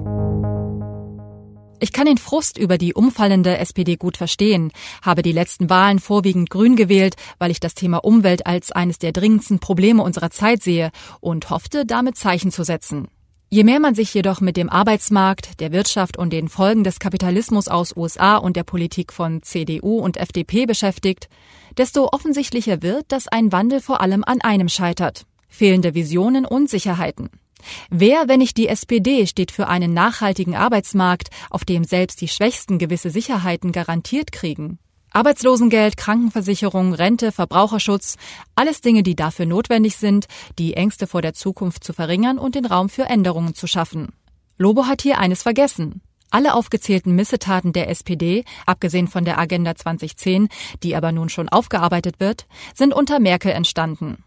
Ich kann den Frust über die umfallende SPD gut verstehen, habe die letzten Wahlen vorwiegend grün gewählt, weil ich das Thema Umwelt als eines der dringendsten Probleme unserer Zeit sehe und hoffte, damit Zeichen zu setzen. Je mehr man sich jedoch mit dem Arbeitsmarkt, der Wirtschaft und den Folgen des Kapitalismus aus USA und der Politik von CDU und FDP beschäftigt, desto offensichtlicher wird, dass ein Wandel vor allem an einem scheitert. Fehlende Visionen und Sicherheiten. Wer, wenn nicht die SPD, steht für einen nachhaltigen Arbeitsmarkt, auf dem selbst die Schwächsten gewisse Sicherheiten garantiert kriegen? Arbeitslosengeld, Krankenversicherung, Rente, Verbraucherschutz, alles Dinge, die dafür notwendig sind, die Ängste vor der Zukunft zu verringern und den Raum für Änderungen zu schaffen. Lobo hat hier eines vergessen. Alle aufgezählten Missetaten der SPD, abgesehen von der Agenda 2010, die aber nun schon aufgearbeitet wird, sind unter Merkel entstanden.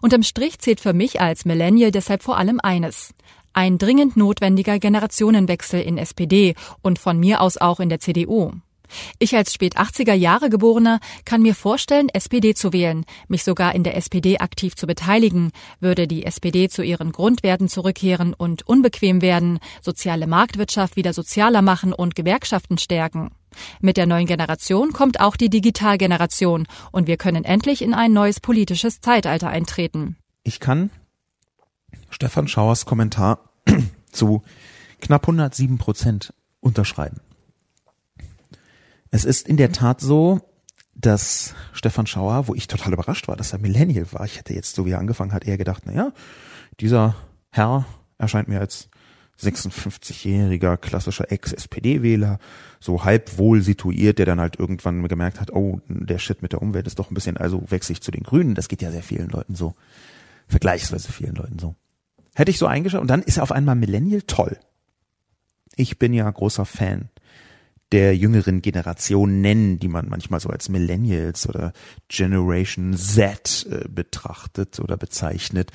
Unterm Strich zählt für mich als Millennial deshalb vor allem eines. Ein dringend notwendiger Generationenwechsel in SPD und von mir aus auch in der CDU. Ich als spät 80er Jahre Geborener kann mir vorstellen, SPD zu wählen, mich sogar in der SPD aktiv zu beteiligen, würde die SPD zu ihren Grundwerten zurückkehren und unbequem werden, soziale Marktwirtschaft wieder sozialer machen und Gewerkschaften stärken. Mit der neuen Generation kommt auch die Digitalgeneration und wir können endlich in ein neues politisches Zeitalter eintreten. Ich kann Stefan Schauers Kommentar zu knapp 107 Prozent unterschreiben. Es ist in der Tat so, dass Stefan Schauer, wo ich total überrascht war, dass er Millennial war. Ich hätte jetzt, so wie er angefangen hat, eher gedacht, na ja, dieser Herr erscheint mir als 56-jähriger klassischer Ex-SPD-Wähler, so halb wohl situiert, der dann halt irgendwann gemerkt hat, oh, der Shit mit der Umwelt ist doch ein bisschen, also wechsle ich zu den Grünen. Das geht ja sehr vielen Leuten so. Vergleichsweise vielen Leuten so. Hätte ich so eingeschaut und dann ist er auf einmal Millennial toll. Ich bin ja großer Fan der jüngeren Generation nennen, die man manchmal so als Millennials oder Generation Z äh, betrachtet oder bezeichnet,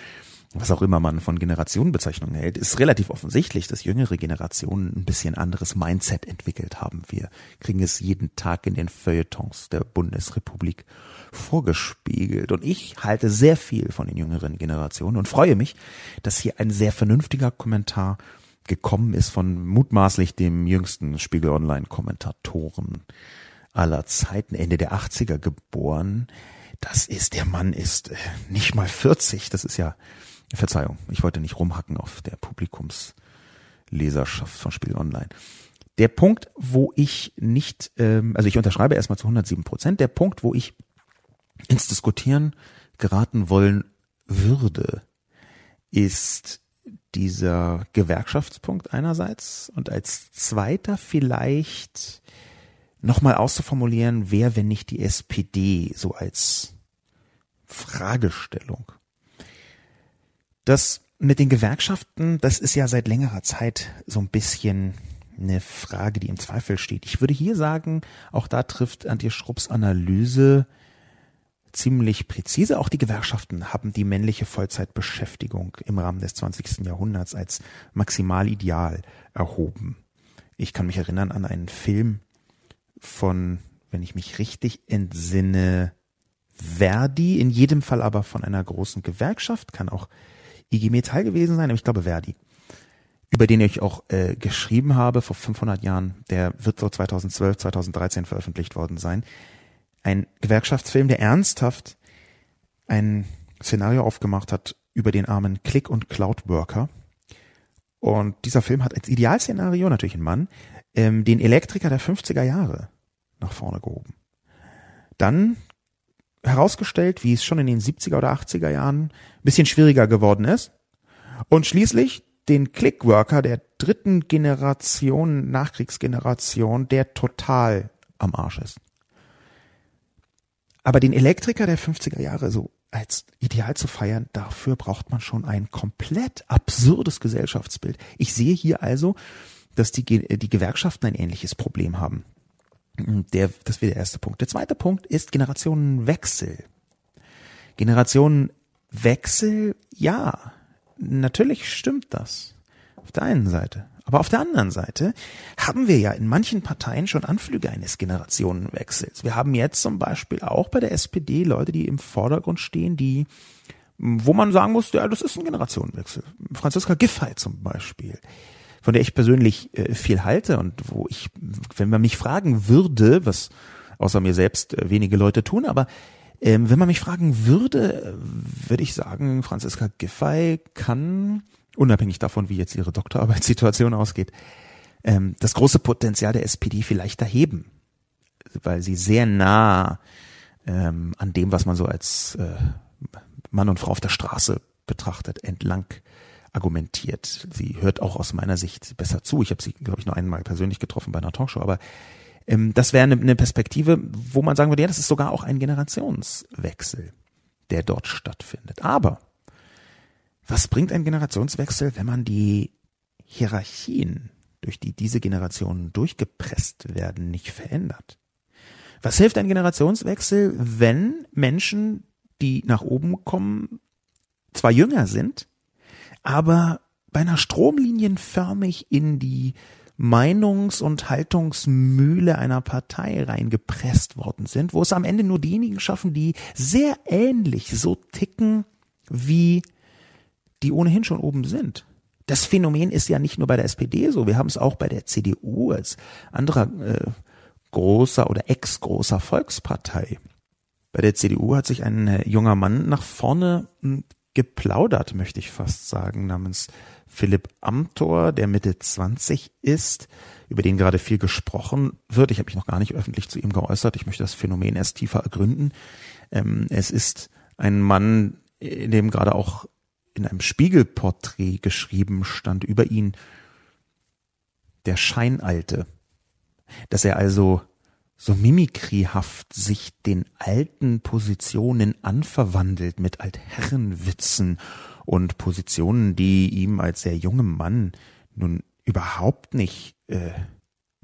was auch immer man von Generationenbezeichnungen hält, ist relativ offensichtlich, dass jüngere Generationen ein bisschen anderes Mindset entwickelt haben. Wir kriegen es jeden Tag in den Feuilletons der Bundesrepublik vorgespiegelt. Und ich halte sehr viel von den jüngeren Generationen und freue mich, dass hier ein sehr vernünftiger Kommentar gekommen ist von mutmaßlich dem jüngsten Spiegel Online Kommentatoren aller Zeiten, Ende der 80er geboren. Das ist, der Mann ist äh, nicht mal 40. Das ist ja, Verzeihung, ich wollte nicht rumhacken auf der Publikumsleserschaft von Spiegel Online. Der Punkt, wo ich nicht, ähm, also ich unterschreibe erstmal zu 107 Prozent, der Punkt, wo ich ins Diskutieren geraten wollen würde, ist dieser Gewerkschaftspunkt einerseits und als zweiter vielleicht nochmal auszuformulieren, wer, wenn nicht die SPD, so als Fragestellung. Das mit den Gewerkschaften, das ist ja seit längerer Zeit so ein bisschen eine Frage, die im Zweifel steht. Ich würde hier sagen, auch da trifft Antje Schrupps Analyse ziemlich präzise. Auch die Gewerkschaften haben die männliche Vollzeitbeschäftigung im Rahmen des 20. Jahrhunderts als Maximalideal erhoben. Ich kann mich erinnern an einen Film von, wenn ich mich richtig entsinne, Verdi, in jedem Fall aber von einer großen Gewerkschaft, kann auch IG Metall gewesen sein, aber ich glaube Verdi, über den ich auch äh, geschrieben habe vor 500 Jahren, der wird so 2012, 2013 veröffentlicht worden sein. Ein Gewerkschaftsfilm, der ernsthaft ein Szenario aufgemacht hat über den armen Click- und Cloud-Worker. Und dieser Film hat als Idealszenario, natürlich ein Mann, ähm, den Elektriker der 50er Jahre nach vorne gehoben. Dann herausgestellt, wie es schon in den 70er oder 80er Jahren ein bisschen schwieriger geworden ist. Und schließlich den Clickworker der dritten Generation, Nachkriegsgeneration, der total am Arsch ist. Aber den Elektriker der 50er Jahre so als ideal zu feiern, dafür braucht man schon ein komplett absurdes Gesellschaftsbild. Ich sehe hier also, dass die, die Gewerkschaften ein ähnliches Problem haben. Der, das wäre der erste Punkt. Der zweite Punkt ist Generationenwechsel. Generationenwechsel, ja, natürlich stimmt das. Auf der einen Seite. Aber auf der anderen Seite haben wir ja in manchen Parteien schon Anflüge eines Generationenwechsels. Wir haben jetzt zum Beispiel auch bei der SPD Leute, die im Vordergrund stehen, die, wo man sagen muss, ja, das ist ein Generationenwechsel. Franziska Giffey zum Beispiel von der ich persönlich äh, viel halte und wo ich, wenn man mich fragen würde, was außer mir selbst äh, wenige Leute tun, aber ähm, wenn man mich fragen würde, würde ich sagen, Franziska Giffey kann, unabhängig davon, wie jetzt ihre Doktorarbeitssituation ausgeht, ähm, das große Potenzial der SPD vielleicht erheben, weil sie sehr nah ähm, an dem, was man so als äh, Mann und Frau auf der Straße betrachtet, entlang argumentiert. Sie hört auch aus meiner Sicht besser zu. Ich habe sie, glaube ich, nur einmal persönlich getroffen bei einer Talkshow, aber ähm, das wäre eine, eine Perspektive, wo man sagen würde, ja, das ist sogar auch ein Generationswechsel, der dort stattfindet. Aber was bringt ein Generationswechsel, wenn man die Hierarchien, durch die diese Generationen durchgepresst werden, nicht verändert? Was hilft ein Generationswechsel, wenn Menschen, die nach oben kommen, zwar jünger sind, aber beinahe stromlinienförmig in die Meinungs- und Haltungsmühle einer Partei reingepresst worden sind, wo es am Ende nur diejenigen schaffen, die sehr ähnlich so ticken wie die ohnehin schon oben sind. Das Phänomen ist ja nicht nur bei der SPD so, wir haben es auch bei der CDU als anderer äh, großer oder ex-großer Volkspartei. Bei der CDU hat sich ein äh, junger Mann nach vorne hm, geplaudert, möchte ich fast sagen, namens Philipp Amthor, der Mitte 20 ist, über den gerade viel gesprochen wird. Ich habe mich noch gar nicht öffentlich zu ihm geäußert. Ich möchte das Phänomen erst tiefer ergründen. Ähm, es ist ein Mann, in dem gerade auch in einem Spiegelporträt geschrieben stand über ihn, der Scheinalte, dass er also so mimikryhaft sich den alten Positionen anverwandelt mit Altherrenwitzen und Positionen, die ihm als sehr jungem Mann nun überhaupt nicht äh,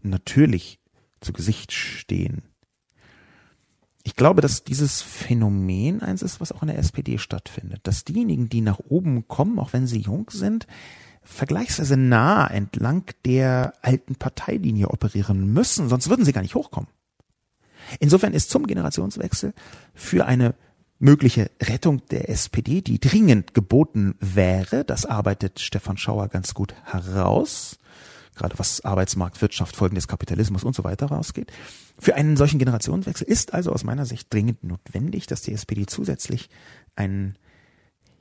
natürlich zu Gesicht stehen. Ich glaube, dass dieses Phänomen eins ist, was auch in der SPD stattfindet, dass diejenigen, die nach oben kommen, auch wenn sie jung sind, vergleichsweise nah entlang der alten Parteilinie operieren müssen, sonst würden sie gar nicht hochkommen. Insofern ist zum Generationswechsel für eine mögliche Rettung der SPD, die dringend geboten wäre, das arbeitet Stefan Schauer ganz gut heraus, gerade was Arbeitsmarkt, Wirtschaft, Folgen des Kapitalismus und so weiter rausgeht. Für einen solchen Generationswechsel ist also aus meiner Sicht dringend notwendig, dass die SPD zusätzlich einen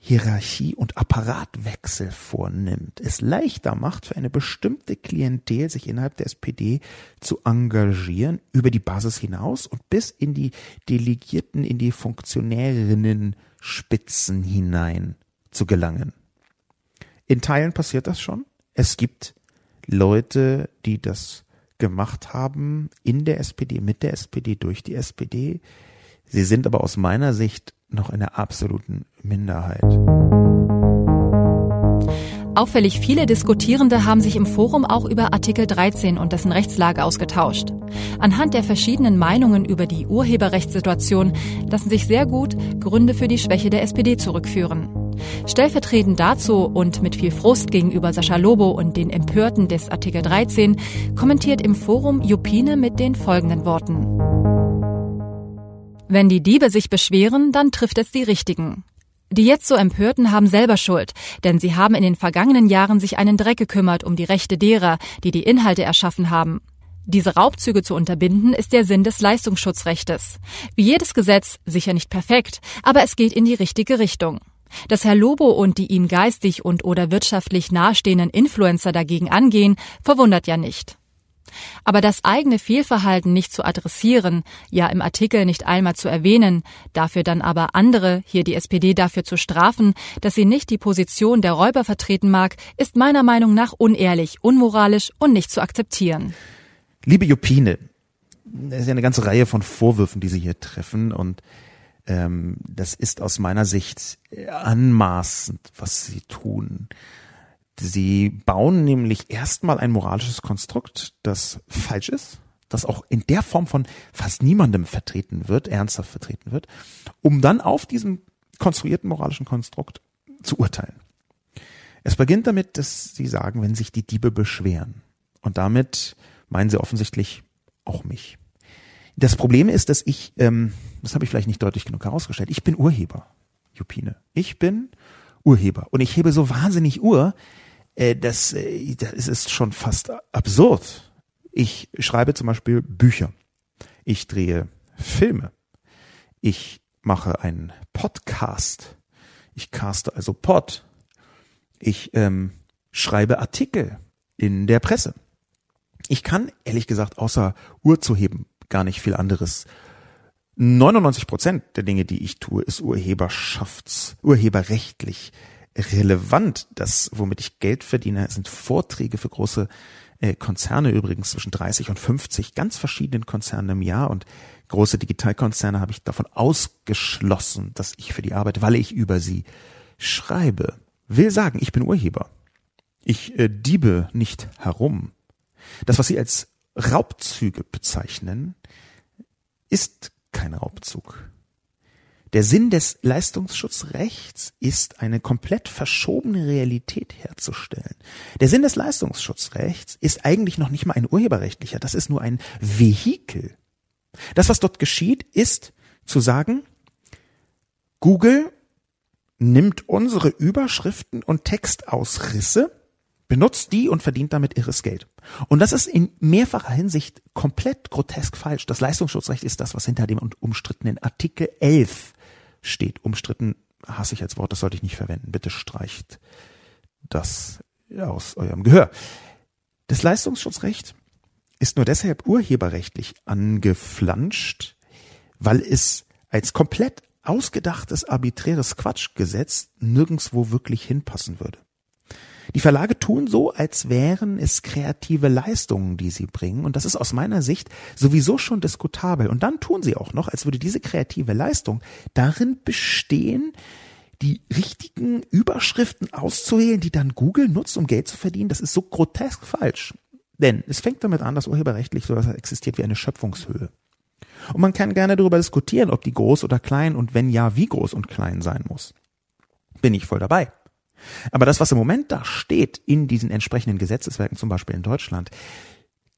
Hierarchie- und Apparatwechsel vornimmt, es leichter macht für eine bestimmte Klientel, sich innerhalb der SPD zu engagieren, über die Basis hinaus und bis in die Delegierten, in die Funktionärinnen Spitzen hinein zu gelangen. In Teilen passiert das schon. Es gibt Leute, die das gemacht haben in der SPD, mit der SPD, durch die SPD. Sie sind aber aus meiner Sicht noch in der absoluten Minderheit. Auffällig viele Diskutierende haben sich im Forum auch über Artikel 13 und dessen Rechtslage ausgetauscht. Anhand der verschiedenen Meinungen über die Urheberrechtssituation lassen sich sehr gut Gründe für die Schwäche der SPD zurückführen. Stellvertretend dazu und mit viel Frust gegenüber Sascha Lobo und den Empörten des Artikel 13 kommentiert im Forum Jupine mit den folgenden Worten. Wenn die Diebe sich beschweren, dann trifft es die Richtigen. Die jetzt so Empörten haben selber Schuld, denn sie haben in den vergangenen Jahren sich einen Dreck gekümmert um die Rechte derer, die die Inhalte erschaffen haben. Diese Raubzüge zu unterbinden ist der Sinn des Leistungsschutzrechtes. Wie jedes Gesetz sicher nicht perfekt, aber es geht in die richtige Richtung. Dass Herr Lobo und die ihm geistig und oder wirtschaftlich nahestehenden Influencer dagegen angehen, verwundert ja nicht. Aber das eigene Fehlverhalten nicht zu adressieren, ja im Artikel nicht einmal zu erwähnen, dafür dann aber andere, hier die SPD dafür zu strafen, dass sie nicht die Position der Räuber vertreten mag, ist meiner Meinung nach unehrlich, unmoralisch und nicht zu akzeptieren. Liebe Jupine, es ist ja eine ganze Reihe von Vorwürfen, die Sie hier treffen und ähm, das ist aus meiner Sicht anmaßend, was Sie tun. Sie bauen nämlich erstmal ein moralisches Konstrukt, das falsch ist, das auch in der Form von fast niemandem vertreten wird, ernsthaft vertreten wird, um dann auf diesem konstruierten moralischen Konstrukt zu urteilen. Es beginnt damit, dass sie sagen, wenn sich die Diebe beschweren. Und damit meinen sie offensichtlich auch mich. Das Problem ist, dass ich, ähm, das habe ich vielleicht nicht deutlich genug herausgestellt, ich bin Urheber, Jupine. Ich bin Urheber. Und ich hebe so wahnsinnig Ur, äh, das, äh, das ist schon fast absurd. Ich schreibe zum Beispiel Bücher. Ich drehe Filme. Ich mache einen Podcast. Ich caste also Pod. Ich ähm, schreibe Artikel in der Presse. Ich kann, ehrlich gesagt, außer Uhr zu heben, gar nicht viel anderes 99 Prozent der Dinge, die ich tue, ist urheberschafts, urheberrechtlich relevant. Das, womit ich Geld verdiene, sind Vorträge für große äh, Konzerne übrigens zwischen 30 und 50 ganz verschiedenen Konzernen im Jahr und große Digitalkonzerne habe ich davon ausgeschlossen, dass ich für die arbeite, weil ich über sie schreibe. Will sagen, ich bin Urheber. Ich äh, diebe nicht herum. Das, was Sie als Raubzüge bezeichnen, ist kein Raubzug. Der Sinn des Leistungsschutzrechts ist, eine komplett verschobene Realität herzustellen. Der Sinn des Leistungsschutzrechts ist eigentlich noch nicht mal ein urheberrechtlicher, das ist nur ein Vehikel. Das, was dort geschieht, ist zu sagen, Google nimmt unsere Überschriften und Textausrisse benutzt die und verdient damit irres Geld. Und das ist in mehrfacher Hinsicht komplett grotesk falsch. Das Leistungsschutzrecht ist das, was hinter dem umstrittenen Artikel 11 steht. Umstritten hasse ich als Wort, das sollte ich nicht verwenden. Bitte streicht das aus eurem Gehör. Das Leistungsschutzrecht ist nur deshalb urheberrechtlich angeflanscht, weil es als komplett ausgedachtes arbiträres Quatschgesetz nirgendswo wirklich hinpassen würde. Die Verlage tun so, als wären es kreative Leistungen, die sie bringen. Und das ist aus meiner Sicht sowieso schon diskutabel. Und dann tun sie auch noch, als würde diese kreative Leistung darin bestehen, die richtigen Überschriften auszuwählen, die dann Google nutzt, um Geld zu verdienen. Das ist so grotesk falsch. Denn es fängt damit an, dass urheberrechtlich so etwas existiert wie eine Schöpfungshöhe. Und man kann gerne darüber diskutieren, ob die groß oder klein und wenn ja, wie groß und klein sein muss. Bin ich voll dabei. Aber das, was im Moment da steht in diesen entsprechenden Gesetzeswerken, zum Beispiel in Deutschland,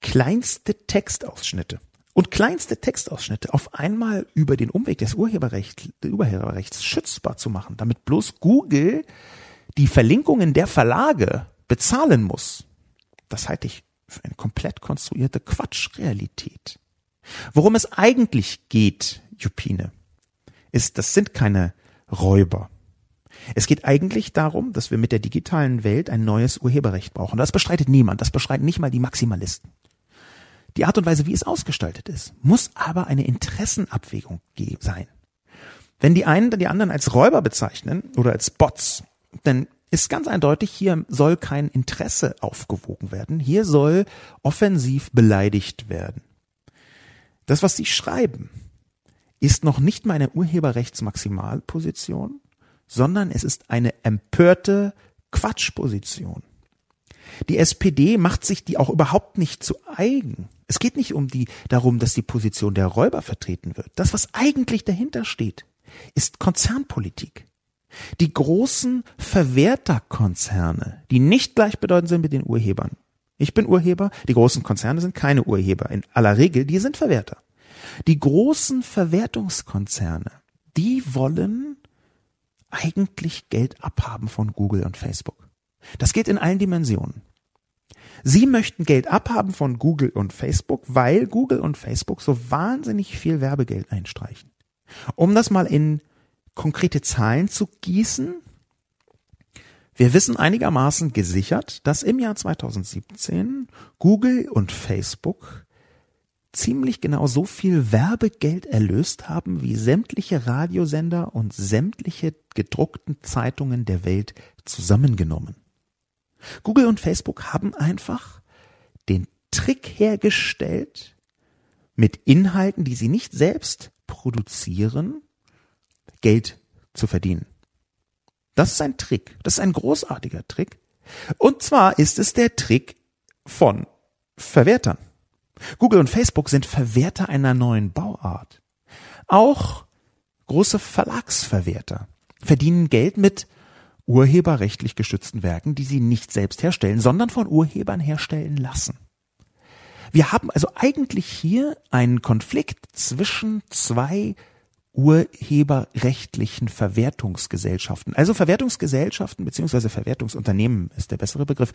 kleinste Textausschnitte und kleinste Textausschnitte auf einmal über den Umweg des Urheberrecht, Urheberrechts schützbar zu machen, damit bloß Google die Verlinkungen der Verlage bezahlen muss, das halte ich für eine komplett konstruierte Quatschrealität. Worum es eigentlich geht, Jupine, ist, das sind keine Räuber. Es geht eigentlich darum, dass wir mit der digitalen Welt ein neues Urheberrecht brauchen. Das bestreitet niemand. Das bestreiten nicht mal die Maximalisten. Die Art und Weise, wie es ausgestaltet ist, muss aber eine Interessenabwägung sein. Wenn die einen die anderen als Räuber bezeichnen oder als Bots, dann ist ganz eindeutig, hier soll kein Interesse aufgewogen werden. Hier soll offensiv beleidigt werden. Das, was Sie schreiben, ist noch nicht meine Urheberrechtsmaximalposition, sondern es ist eine empörte Quatschposition. Die SPD macht sich die auch überhaupt nicht zu eigen. Es geht nicht um die, darum, dass die Position der Räuber vertreten wird. Das, was eigentlich dahinter steht, ist Konzernpolitik. Die großen Verwerterkonzerne, die nicht gleichbedeutend sind mit den Urhebern. Ich bin Urheber, die großen Konzerne sind keine Urheber. In aller Regel, die sind Verwerter. Die großen Verwertungskonzerne, die wollen eigentlich Geld abhaben von Google und Facebook. Das geht in allen Dimensionen. Sie möchten Geld abhaben von Google und Facebook, weil Google und Facebook so wahnsinnig viel Werbegeld einstreichen. Um das mal in konkrete Zahlen zu gießen, wir wissen einigermaßen gesichert, dass im Jahr 2017 Google und Facebook ziemlich genau so viel Werbegeld erlöst haben, wie sämtliche Radiosender und sämtliche gedruckten Zeitungen der Welt zusammengenommen. Google und Facebook haben einfach den Trick hergestellt, mit Inhalten, die sie nicht selbst produzieren, Geld zu verdienen. Das ist ein Trick. Das ist ein großartiger Trick. Und zwar ist es der Trick von Verwertern. Google und Facebook sind Verwerter einer neuen Bauart. Auch große Verlagsverwerter verdienen Geld mit urheberrechtlich gestützten Werken, die sie nicht selbst herstellen, sondern von Urhebern herstellen lassen. Wir haben also eigentlich hier einen Konflikt zwischen zwei urheberrechtlichen Verwertungsgesellschaften. Also Verwertungsgesellschaften beziehungsweise Verwertungsunternehmen ist der bessere Begriff,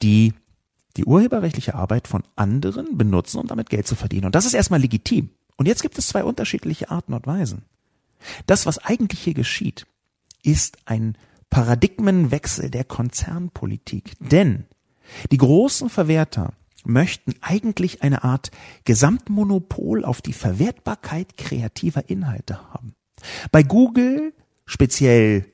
die die urheberrechtliche Arbeit von anderen benutzen, um damit Geld zu verdienen. Und das ist erstmal legitim. Und jetzt gibt es zwei unterschiedliche Arten und Weisen. Das, was eigentlich hier geschieht, ist ein Paradigmenwechsel der Konzernpolitik. Denn die großen Verwerter möchten eigentlich eine Art Gesamtmonopol auf die Verwertbarkeit kreativer Inhalte haben. Bei Google, speziell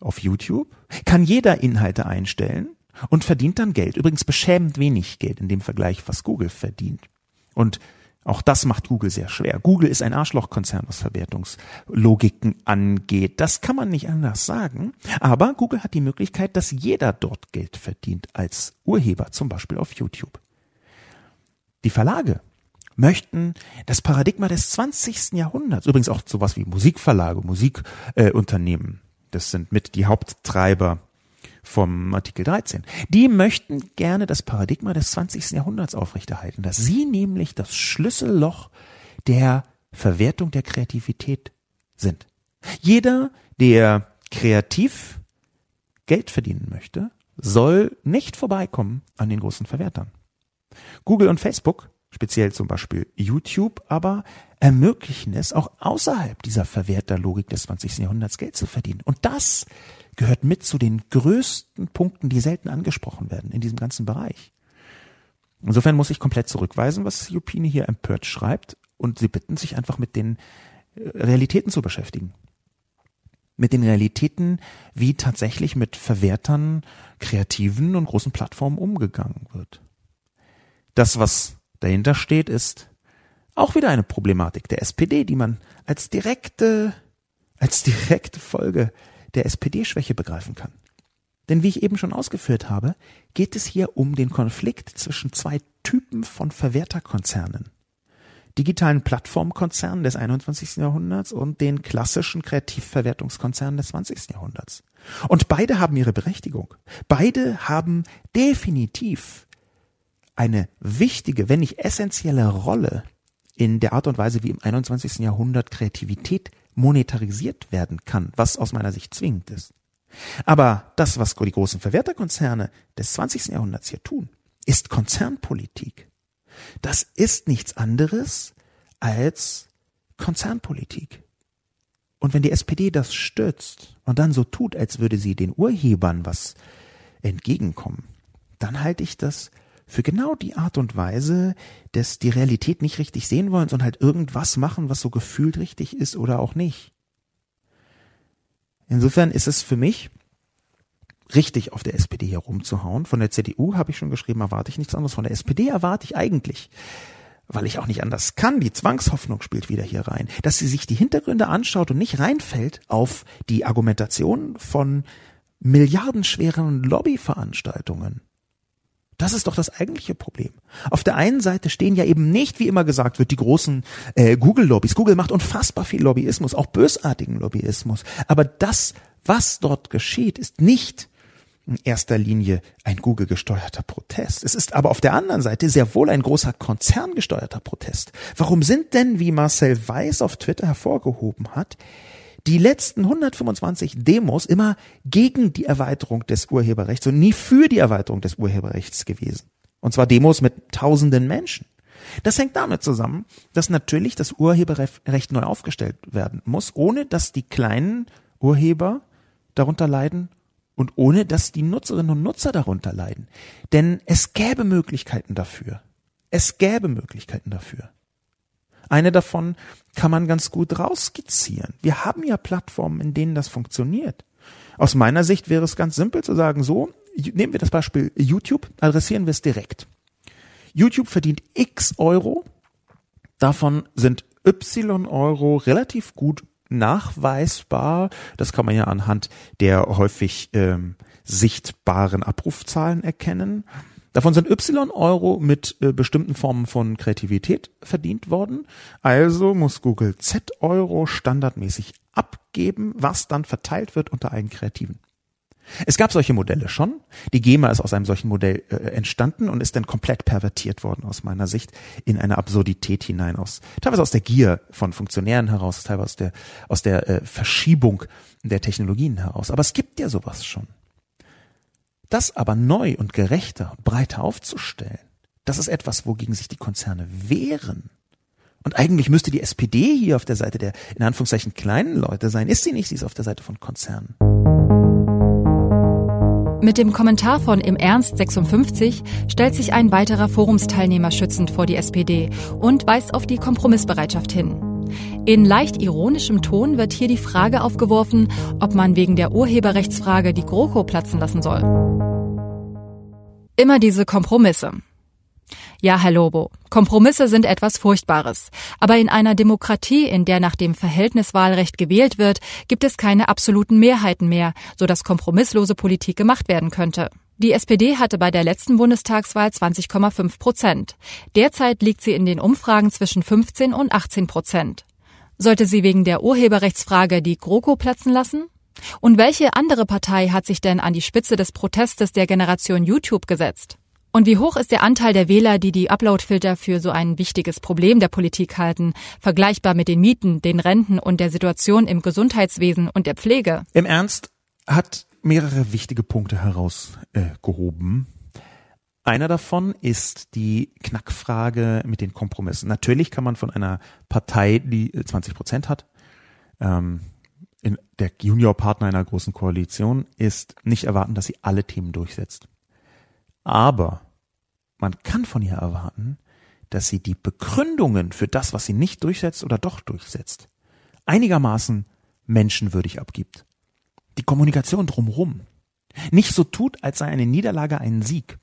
auf YouTube, kann jeder Inhalte einstellen und verdient dann Geld. Übrigens beschämend wenig Geld in dem Vergleich, was Google verdient. Und auch das macht Google sehr schwer. Google ist ein Arschlochkonzern, was Verwertungslogiken angeht. Das kann man nicht anders sagen. Aber Google hat die Möglichkeit, dass jeder dort Geld verdient als Urheber, zum Beispiel auf YouTube. Die Verlage möchten das Paradigma des 20. Jahrhunderts, übrigens auch sowas wie Musikverlage, Musikunternehmen, äh, das sind mit die Haupttreiber vom Artikel 13. Die möchten gerne das Paradigma des 20. Jahrhunderts aufrechterhalten, dass sie nämlich das Schlüsselloch der Verwertung der Kreativität sind. Jeder, der kreativ Geld verdienen möchte, soll nicht vorbeikommen an den großen Verwertern. Google und Facebook, speziell zum Beispiel YouTube, aber ermöglichen es auch außerhalb dieser Verwerterlogik des 20. Jahrhunderts Geld zu verdienen. Und das gehört mit zu den größten Punkten, die selten angesprochen werden in diesem ganzen Bereich. Insofern muss ich komplett zurückweisen, was Jupini hier empört schreibt und sie bitten sich einfach mit den äh, Realitäten zu beschäftigen. Mit den Realitäten, wie tatsächlich mit Verwertern, Kreativen und großen Plattformen umgegangen wird. Das, was dahinter steht, ist auch wieder eine Problematik der SPD, die man als direkte, als direkte Folge der SPD-Schwäche begreifen kann. Denn wie ich eben schon ausgeführt habe, geht es hier um den Konflikt zwischen zwei Typen von Verwerterkonzernen. Digitalen Plattformkonzernen des 21. Jahrhunderts und den klassischen Kreativverwertungskonzernen des 20. Jahrhunderts. Und beide haben ihre Berechtigung. Beide haben definitiv eine wichtige, wenn nicht essentielle Rolle in der Art und Weise, wie im 21. Jahrhundert Kreativität monetarisiert werden kann, was aus meiner Sicht zwingend ist. Aber das, was die großen Verwerterkonzerne des 20. Jahrhunderts hier tun, ist Konzernpolitik. Das ist nichts anderes als Konzernpolitik. Und wenn die SPD das stützt und dann so tut, als würde sie den Urhebern was entgegenkommen, dann halte ich das für genau die Art und Weise des die Realität nicht richtig sehen wollen, sondern halt irgendwas machen, was so gefühlt richtig ist oder auch nicht. Insofern ist es für mich richtig auf der SPD herumzuhauen. Von der CDU habe ich schon geschrieben, erwarte ich nichts anderes. Von der SPD erwarte ich eigentlich, weil ich auch nicht anders kann, die Zwangshoffnung spielt wieder hier rein, dass sie sich die Hintergründe anschaut und nicht reinfällt auf die Argumentation von milliardenschweren Lobbyveranstaltungen. Das ist doch das eigentliche Problem. Auf der einen Seite stehen ja eben nicht, wie immer gesagt wird, die großen äh, Google-Lobbys. Google macht unfassbar viel Lobbyismus, auch bösartigen Lobbyismus. Aber das, was dort geschieht, ist nicht in erster Linie ein Google gesteuerter Protest. Es ist aber auf der anderen Seite sehr wohl ein großer Konzern gesteuerter Protest. Warum sind denn, wie Marcel Weiß auf Twitter hervorgehoben hat, die letzten 125 Demos immer gegen die Erweiterung des Urheberrechts und nie für die Erweiterung des Urheberrechts gewesen. Und zwar Demos mit tausenden Menschen. Das hängt damit zusammen, dass natürlich das Urheberrecht neu aufgestellt werden muss, ohne dass die kleinen Urheber darunter leiden und ohne dass die Nutzerinnen und Nutzer darunter leiden. Denn es gäbe Möglichkeiten dafür. Es gäbe Möglichkeiten dafür. Eine davon kann man ganz gut rausskizzieren. Wir haben ja Plattformen, in denen das funktioniert. Aus meiner Sicht wäre es ganz simpel zu sagen, so, nehmen wir das Beispiel YouTube, adressieren wir es direkt. YouTube verdient x Euro, davon sind y Euro relativ gut nachweisbar. Das kann man ja anhand der häufig ähm, sichtbaren Abrufzahlen erkennen. Davon sind Y Euro mit äh, bestimmten Formen von Kreativität verdient worden. Also muss Google Z Euro standardmäßig abgeben, was dann verteilt wird unter allen Kreativen. Es gab solche Modelle schon. Die GEMA ist aus einem solchen Modell äh, entstanden und ist dann komplett pervertiert worden aus meiner Sicht in eine Absurdität hinein aus, teilweise aus der Gier von Funktionären heraus, teilweise aus der, aus der äh, Verschiebung der Technologien heraus. Aber es gibt ja sowas schon. Das aber neu und gerechter und breiter aufzustellen, das ist etwas, wogegen sich die Konzerne wehren. Und eigentlich müsste die SPD hier auf der Seite der, in Anführungszeichen, kleinen Leute sein. Ist sie nicht, sie ist auf der Seite von Konzernen. Mit dem Kommentar von Im Ernst 56 stellt sich ein weiterer Forumsteilnehmer schützend vor die SPD und weist auf die Kompromissbereitschaft hin. In leicht ironischem Ton wird hier die Frage aufgeworfen, ob man wegen der Urheberrechtsfrage die GroKo platzen lassen soll. Immer diese Kompromisse. Ja, Herr Lobo, Kompromisse sind etwas Furchtbares. Aber in einer Demokratie, in der nach dem Verhältniswahlrecht gewählt wird, gibt es keine absoluten Mehrheiten mehr, sodass kompromisslose Politik gemacht werden könnte. Die SPD hatte bei der letzten Bundestagswahl 20,5 Prozent. Derzeit liegt sie in den Umfragen zwischen 15 und 18 Prozent. Sollte sie wegen der Urheberrechtsfrage die GroKo platzen lassen? Und welche andere Partei hat sich denn an die Spitze des Protestes der Generation YouTube gesetzt? Und wie hoch ist der Anteil der Wähler, die die Uploadfilter für so ein wichtiges Problem der Politik halten, vergleichbar mit den Mieten, den Renten und der Situation im Gesundheitswesen und der Pflege? Im Ernst hat mehrere wichtige Punkte herausgehoben. Äh, einer davon ist die Knackfrage mit den Kompromissen. Natürlich kann man von einer Partei, die 20 Prozent hat, ähm, in der Juniorpartner einer großen Koalition, ist nicht erwarten, dass sie alle Themen durchsetzt. Aber man kann von ihr erwarten, dass sie die Begründungen für das, was sie nicht durchsetzt oder doch durchsetzt, einigermaßen menschenwürdig abgibt die Kommunikation drumherum nicht so tut, als sei eine Niederlage ein Sieg.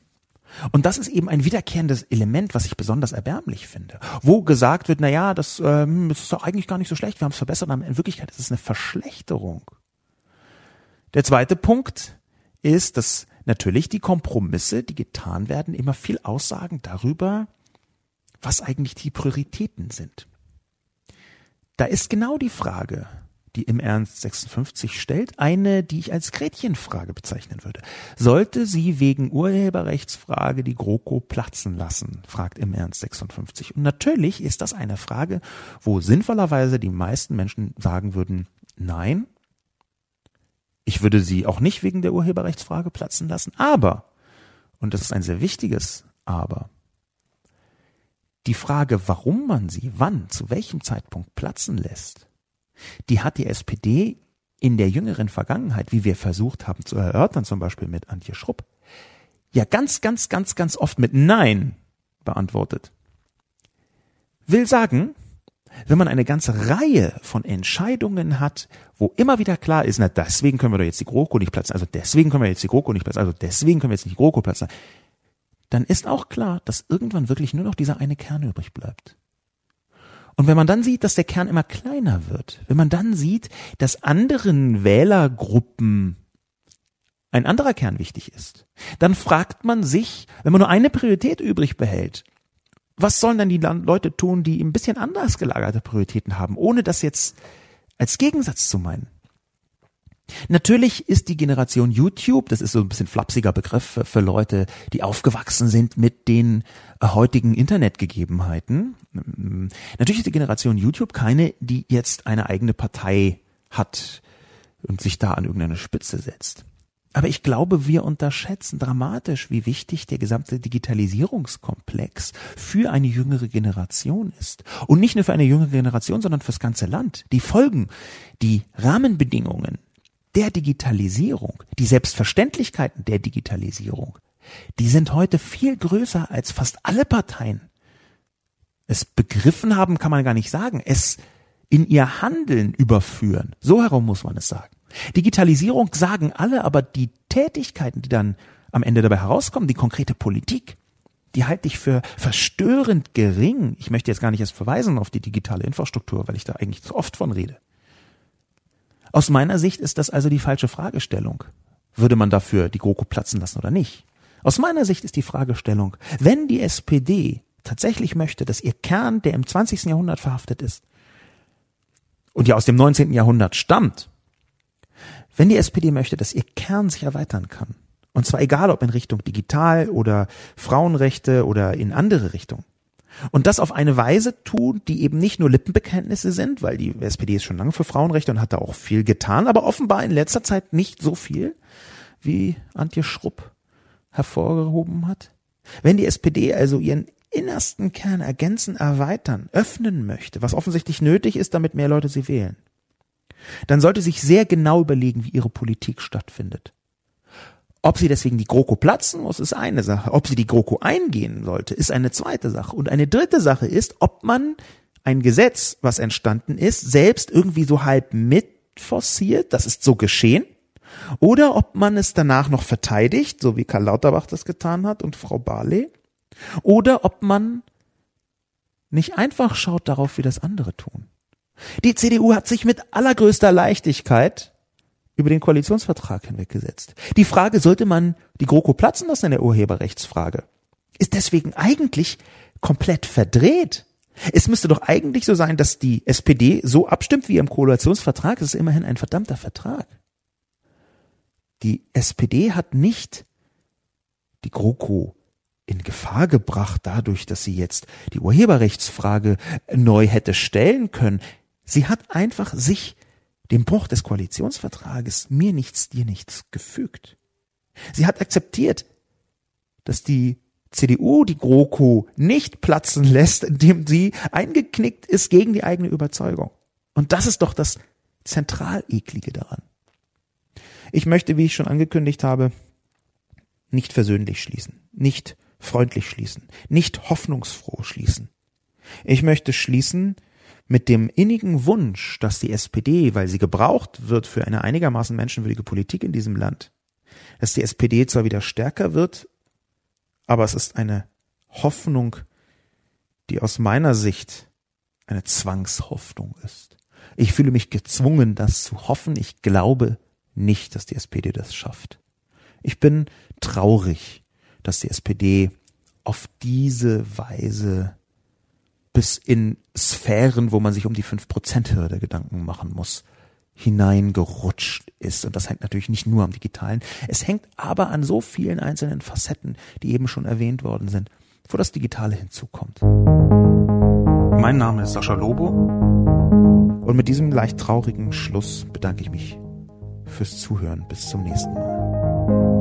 Und das ist eben ein wiederkehrendes Element, was ich besonders erbärmlich finde. Wo gesagt wird, na ja, das, ähm, das ist doch eigentlich gar nicht so schlecht, wir haben es verbessert, aber in Wirklichkeit ist es eine Verschlechterung. Der zweite Punkt ist, dass natürlich die Kompromisse, die getan werden, immer viel aussagen darüber, was eigentlich die Prioritäten sind. Da ist genau die Frage, die im Ernst 56 stellt, eine, die ich als Gretchenfrage bezeichnen würde. Sollte sie wegen Urheberrechtsfrage die GroKo platzen lassen, fragt im Ernst 56. Und natürlich ist das eine Frage, wo sinnvollerweise die meisten Menschen sagen würden, nein, ich würde sie auch nicht wegen der Urheberrechtsfrage platzen lassen, aber, und das ist ein sehr wichtiges Aber, die Frage, warum man sie wann, zu welchem Zeitpunkt platzen lässt, die hat die SPD in der jüngeren Vergangenheit, wie wir versucht haben zu erörtern, zum Beispiel mit Antje Schrupp, ja ganz, ganz, ganz, ganz oft mit Nein beantwortet. Will sagen, wenn man eine ganze Reihe von Entscheidungen hat, wo immer wieder klar ist, na deswegen können wir doch jetzt die GroKo nicht platzen, also deswegen können wir jetzt die GroKo nicht platzen, also deswegen können wir jetzt nicht die GroKo platzen, dann ist auch klar, dass irgendwann wirklich nur noch dieser eine Kern übrig bleibt. Und wenn man dann sieht, dass der Kern immer kleiner wird, wenn man dann sieht, dass anderen Wählergruppen ein anderer Kern wichtig ist, dann fragt man sich, wenn man nur eine Priorität übrig behält, was sollen dann die Leute tun, die ein bisschen anders gelagerte Prioritäten haben, ohne das jetzt als Gegensatz zu meinen? Natürlich ist die Generation YouTube, das ist so ein bisschen flapsiger Begriff für, Leute, die aufgewachsen sind mit den äh, heutigen Internetgegebenheiten. Mm, natürlich ist die Generation YouTube keine, die jetzt eine eigene Partei hat und sich da an irgendeine Spitze setzt. Aber ich glaube, wir unterschätzen dramatisch, wie wichtig der gesamte Digitalisierungskomplex für eine jüngere Generation ist. Und nicht nur für eine jüngere Generation, sondern fürs ganze Land. Die Folgen, die Rahmenbedingungen der Digitalisierung, die Selbstverständlichkeiten der Digitalisierung, die sind heute viel größer als fast alle Parteien es begriffen haben, kann man gar nicht sagen, es in ihr Handeln überführen. So herum muss man es sagen. Digitalisierung sagen alle, aber die Tätigkeiten, die dann am Ende dabei herauskommen, die konkrete Politik, die halte ich für verstörend gering. Ich möchte jetzt gar nicht erst verweisen auf die digitale Infrastruktur, weil ich da eigentlich zu oft von rede. Aus meiner Sicht ist das also die falsche Fragestellung. Würde man dafür die GroKo platzen lassen oder nicht? Aus meiner Sicht ist die Fragestellung, wenn die SPD tatsächlich möchte, dass ihr Kern, der im 20. Jahrhundert verhaftet ist und ja aus dem 19. Jahrhundert stammt, wenn die SPD möchte, dass ihr Kern sich erweitern kann, und zwar egal ob in Richtung digital oder Frauenrechte oder in andere Richtungen, und das auf eine Weise tun, die eben nicht nur Lippenbekenntnisse sind, weil die SPD ist schon lange für Frauenrechte und hat da auch viel getan, aber offenbar in letzter Zeit nicht so viel, wie Antje Schrupp hervorgehoben hat. Wenn die SPD also ihren innersten Kern ergänzen, erweitern, öffnen möchte, was offensichtlich nötig ist, damit mehr Leute sie wählen, dann sollte sich sehr genau überlegen, wie ihre Politik stattfindet. Ob sie deswegen die GroKo platzen muss, ist eine Sache. Ob sie die GroKo eingehen sollte, ist eine zweite Sache. Und eine dritte Sache ist, ob man ein Gesetz, was entstanden ist, selbst irgendwie so halb mitforciert, das ist so geschehen, oder ob man es danach noch verteidigt, so wie Karl Lauterbach das getan hat und Frau Barley, oder ob man nicht einfach schaut darauf, wie das andere tun. Die CDU hat sich mit allergrößter Leichtigkeit über den Koalitionsvertrag hinweggesetzt. Die Frage, sollte man die GroKo platzen lassen in der Urheberrechtsfrage, ist deswegen eigentlich komplett verdreht. Es müsste doch eigentlich so sein, dass die SPD so abstimmt wie im Koalitionsvertrag. Es ist immerhin ein verdammter Vertrag. Die SPD hat nicht die GroKo in Gefahr gebracht dadurch, dass sie jetzt die Urheberrechtsfrage neu hätte stellen können. Sie hat einfach sich dem Bruch des Koalitionsvertrages mir nichts, dir nichts gefügt. Sie hat akzeptiert, dass die CDU die GroKo nicht platzen lässt, indem sie eingeknickt ist gegen die eigene Überzeugung. Und das ist doch das zentral eklige daran. Ich möchte, wie ich schon angekündigt habe, nicht versöhnlich schließen, nicht freundlich schließen, nicht hoffnungsfroh schließen. Ich möchte schließen mit dem innigen Wunsch, dass die SPD, weil sie gebraucht wird für eine einigermaßen menschenwürdige Politik in diesem Land, dass die SPD zwar wieder stärker wird, aber es ist eine Hoffnung, die aus meiner Sicht eine Zwangshoffnung ist. Ich fühle mich gezwungen, das zu hoffen. Ich glaube nicht, dass die SPD das schafft. Ich bin traurig, dass die SPD auf diese Weise bis in Sphären, wo man sich um die 5%-Hürde Gedanken machen muss, hineingerutscht ist. Und das hängt natürlich nicht nur am Digitalen. Es hängt aber an so vielen einzelnen Facetten, die eben schon erwähnt worden sind, wo das Digitale hinzukommt. Mein Name ist Sascha Lobo. Und mit diesem leicht traurigen Schluss bedanke ich mich fürs Zuhören. Bis zum nächsten Mal.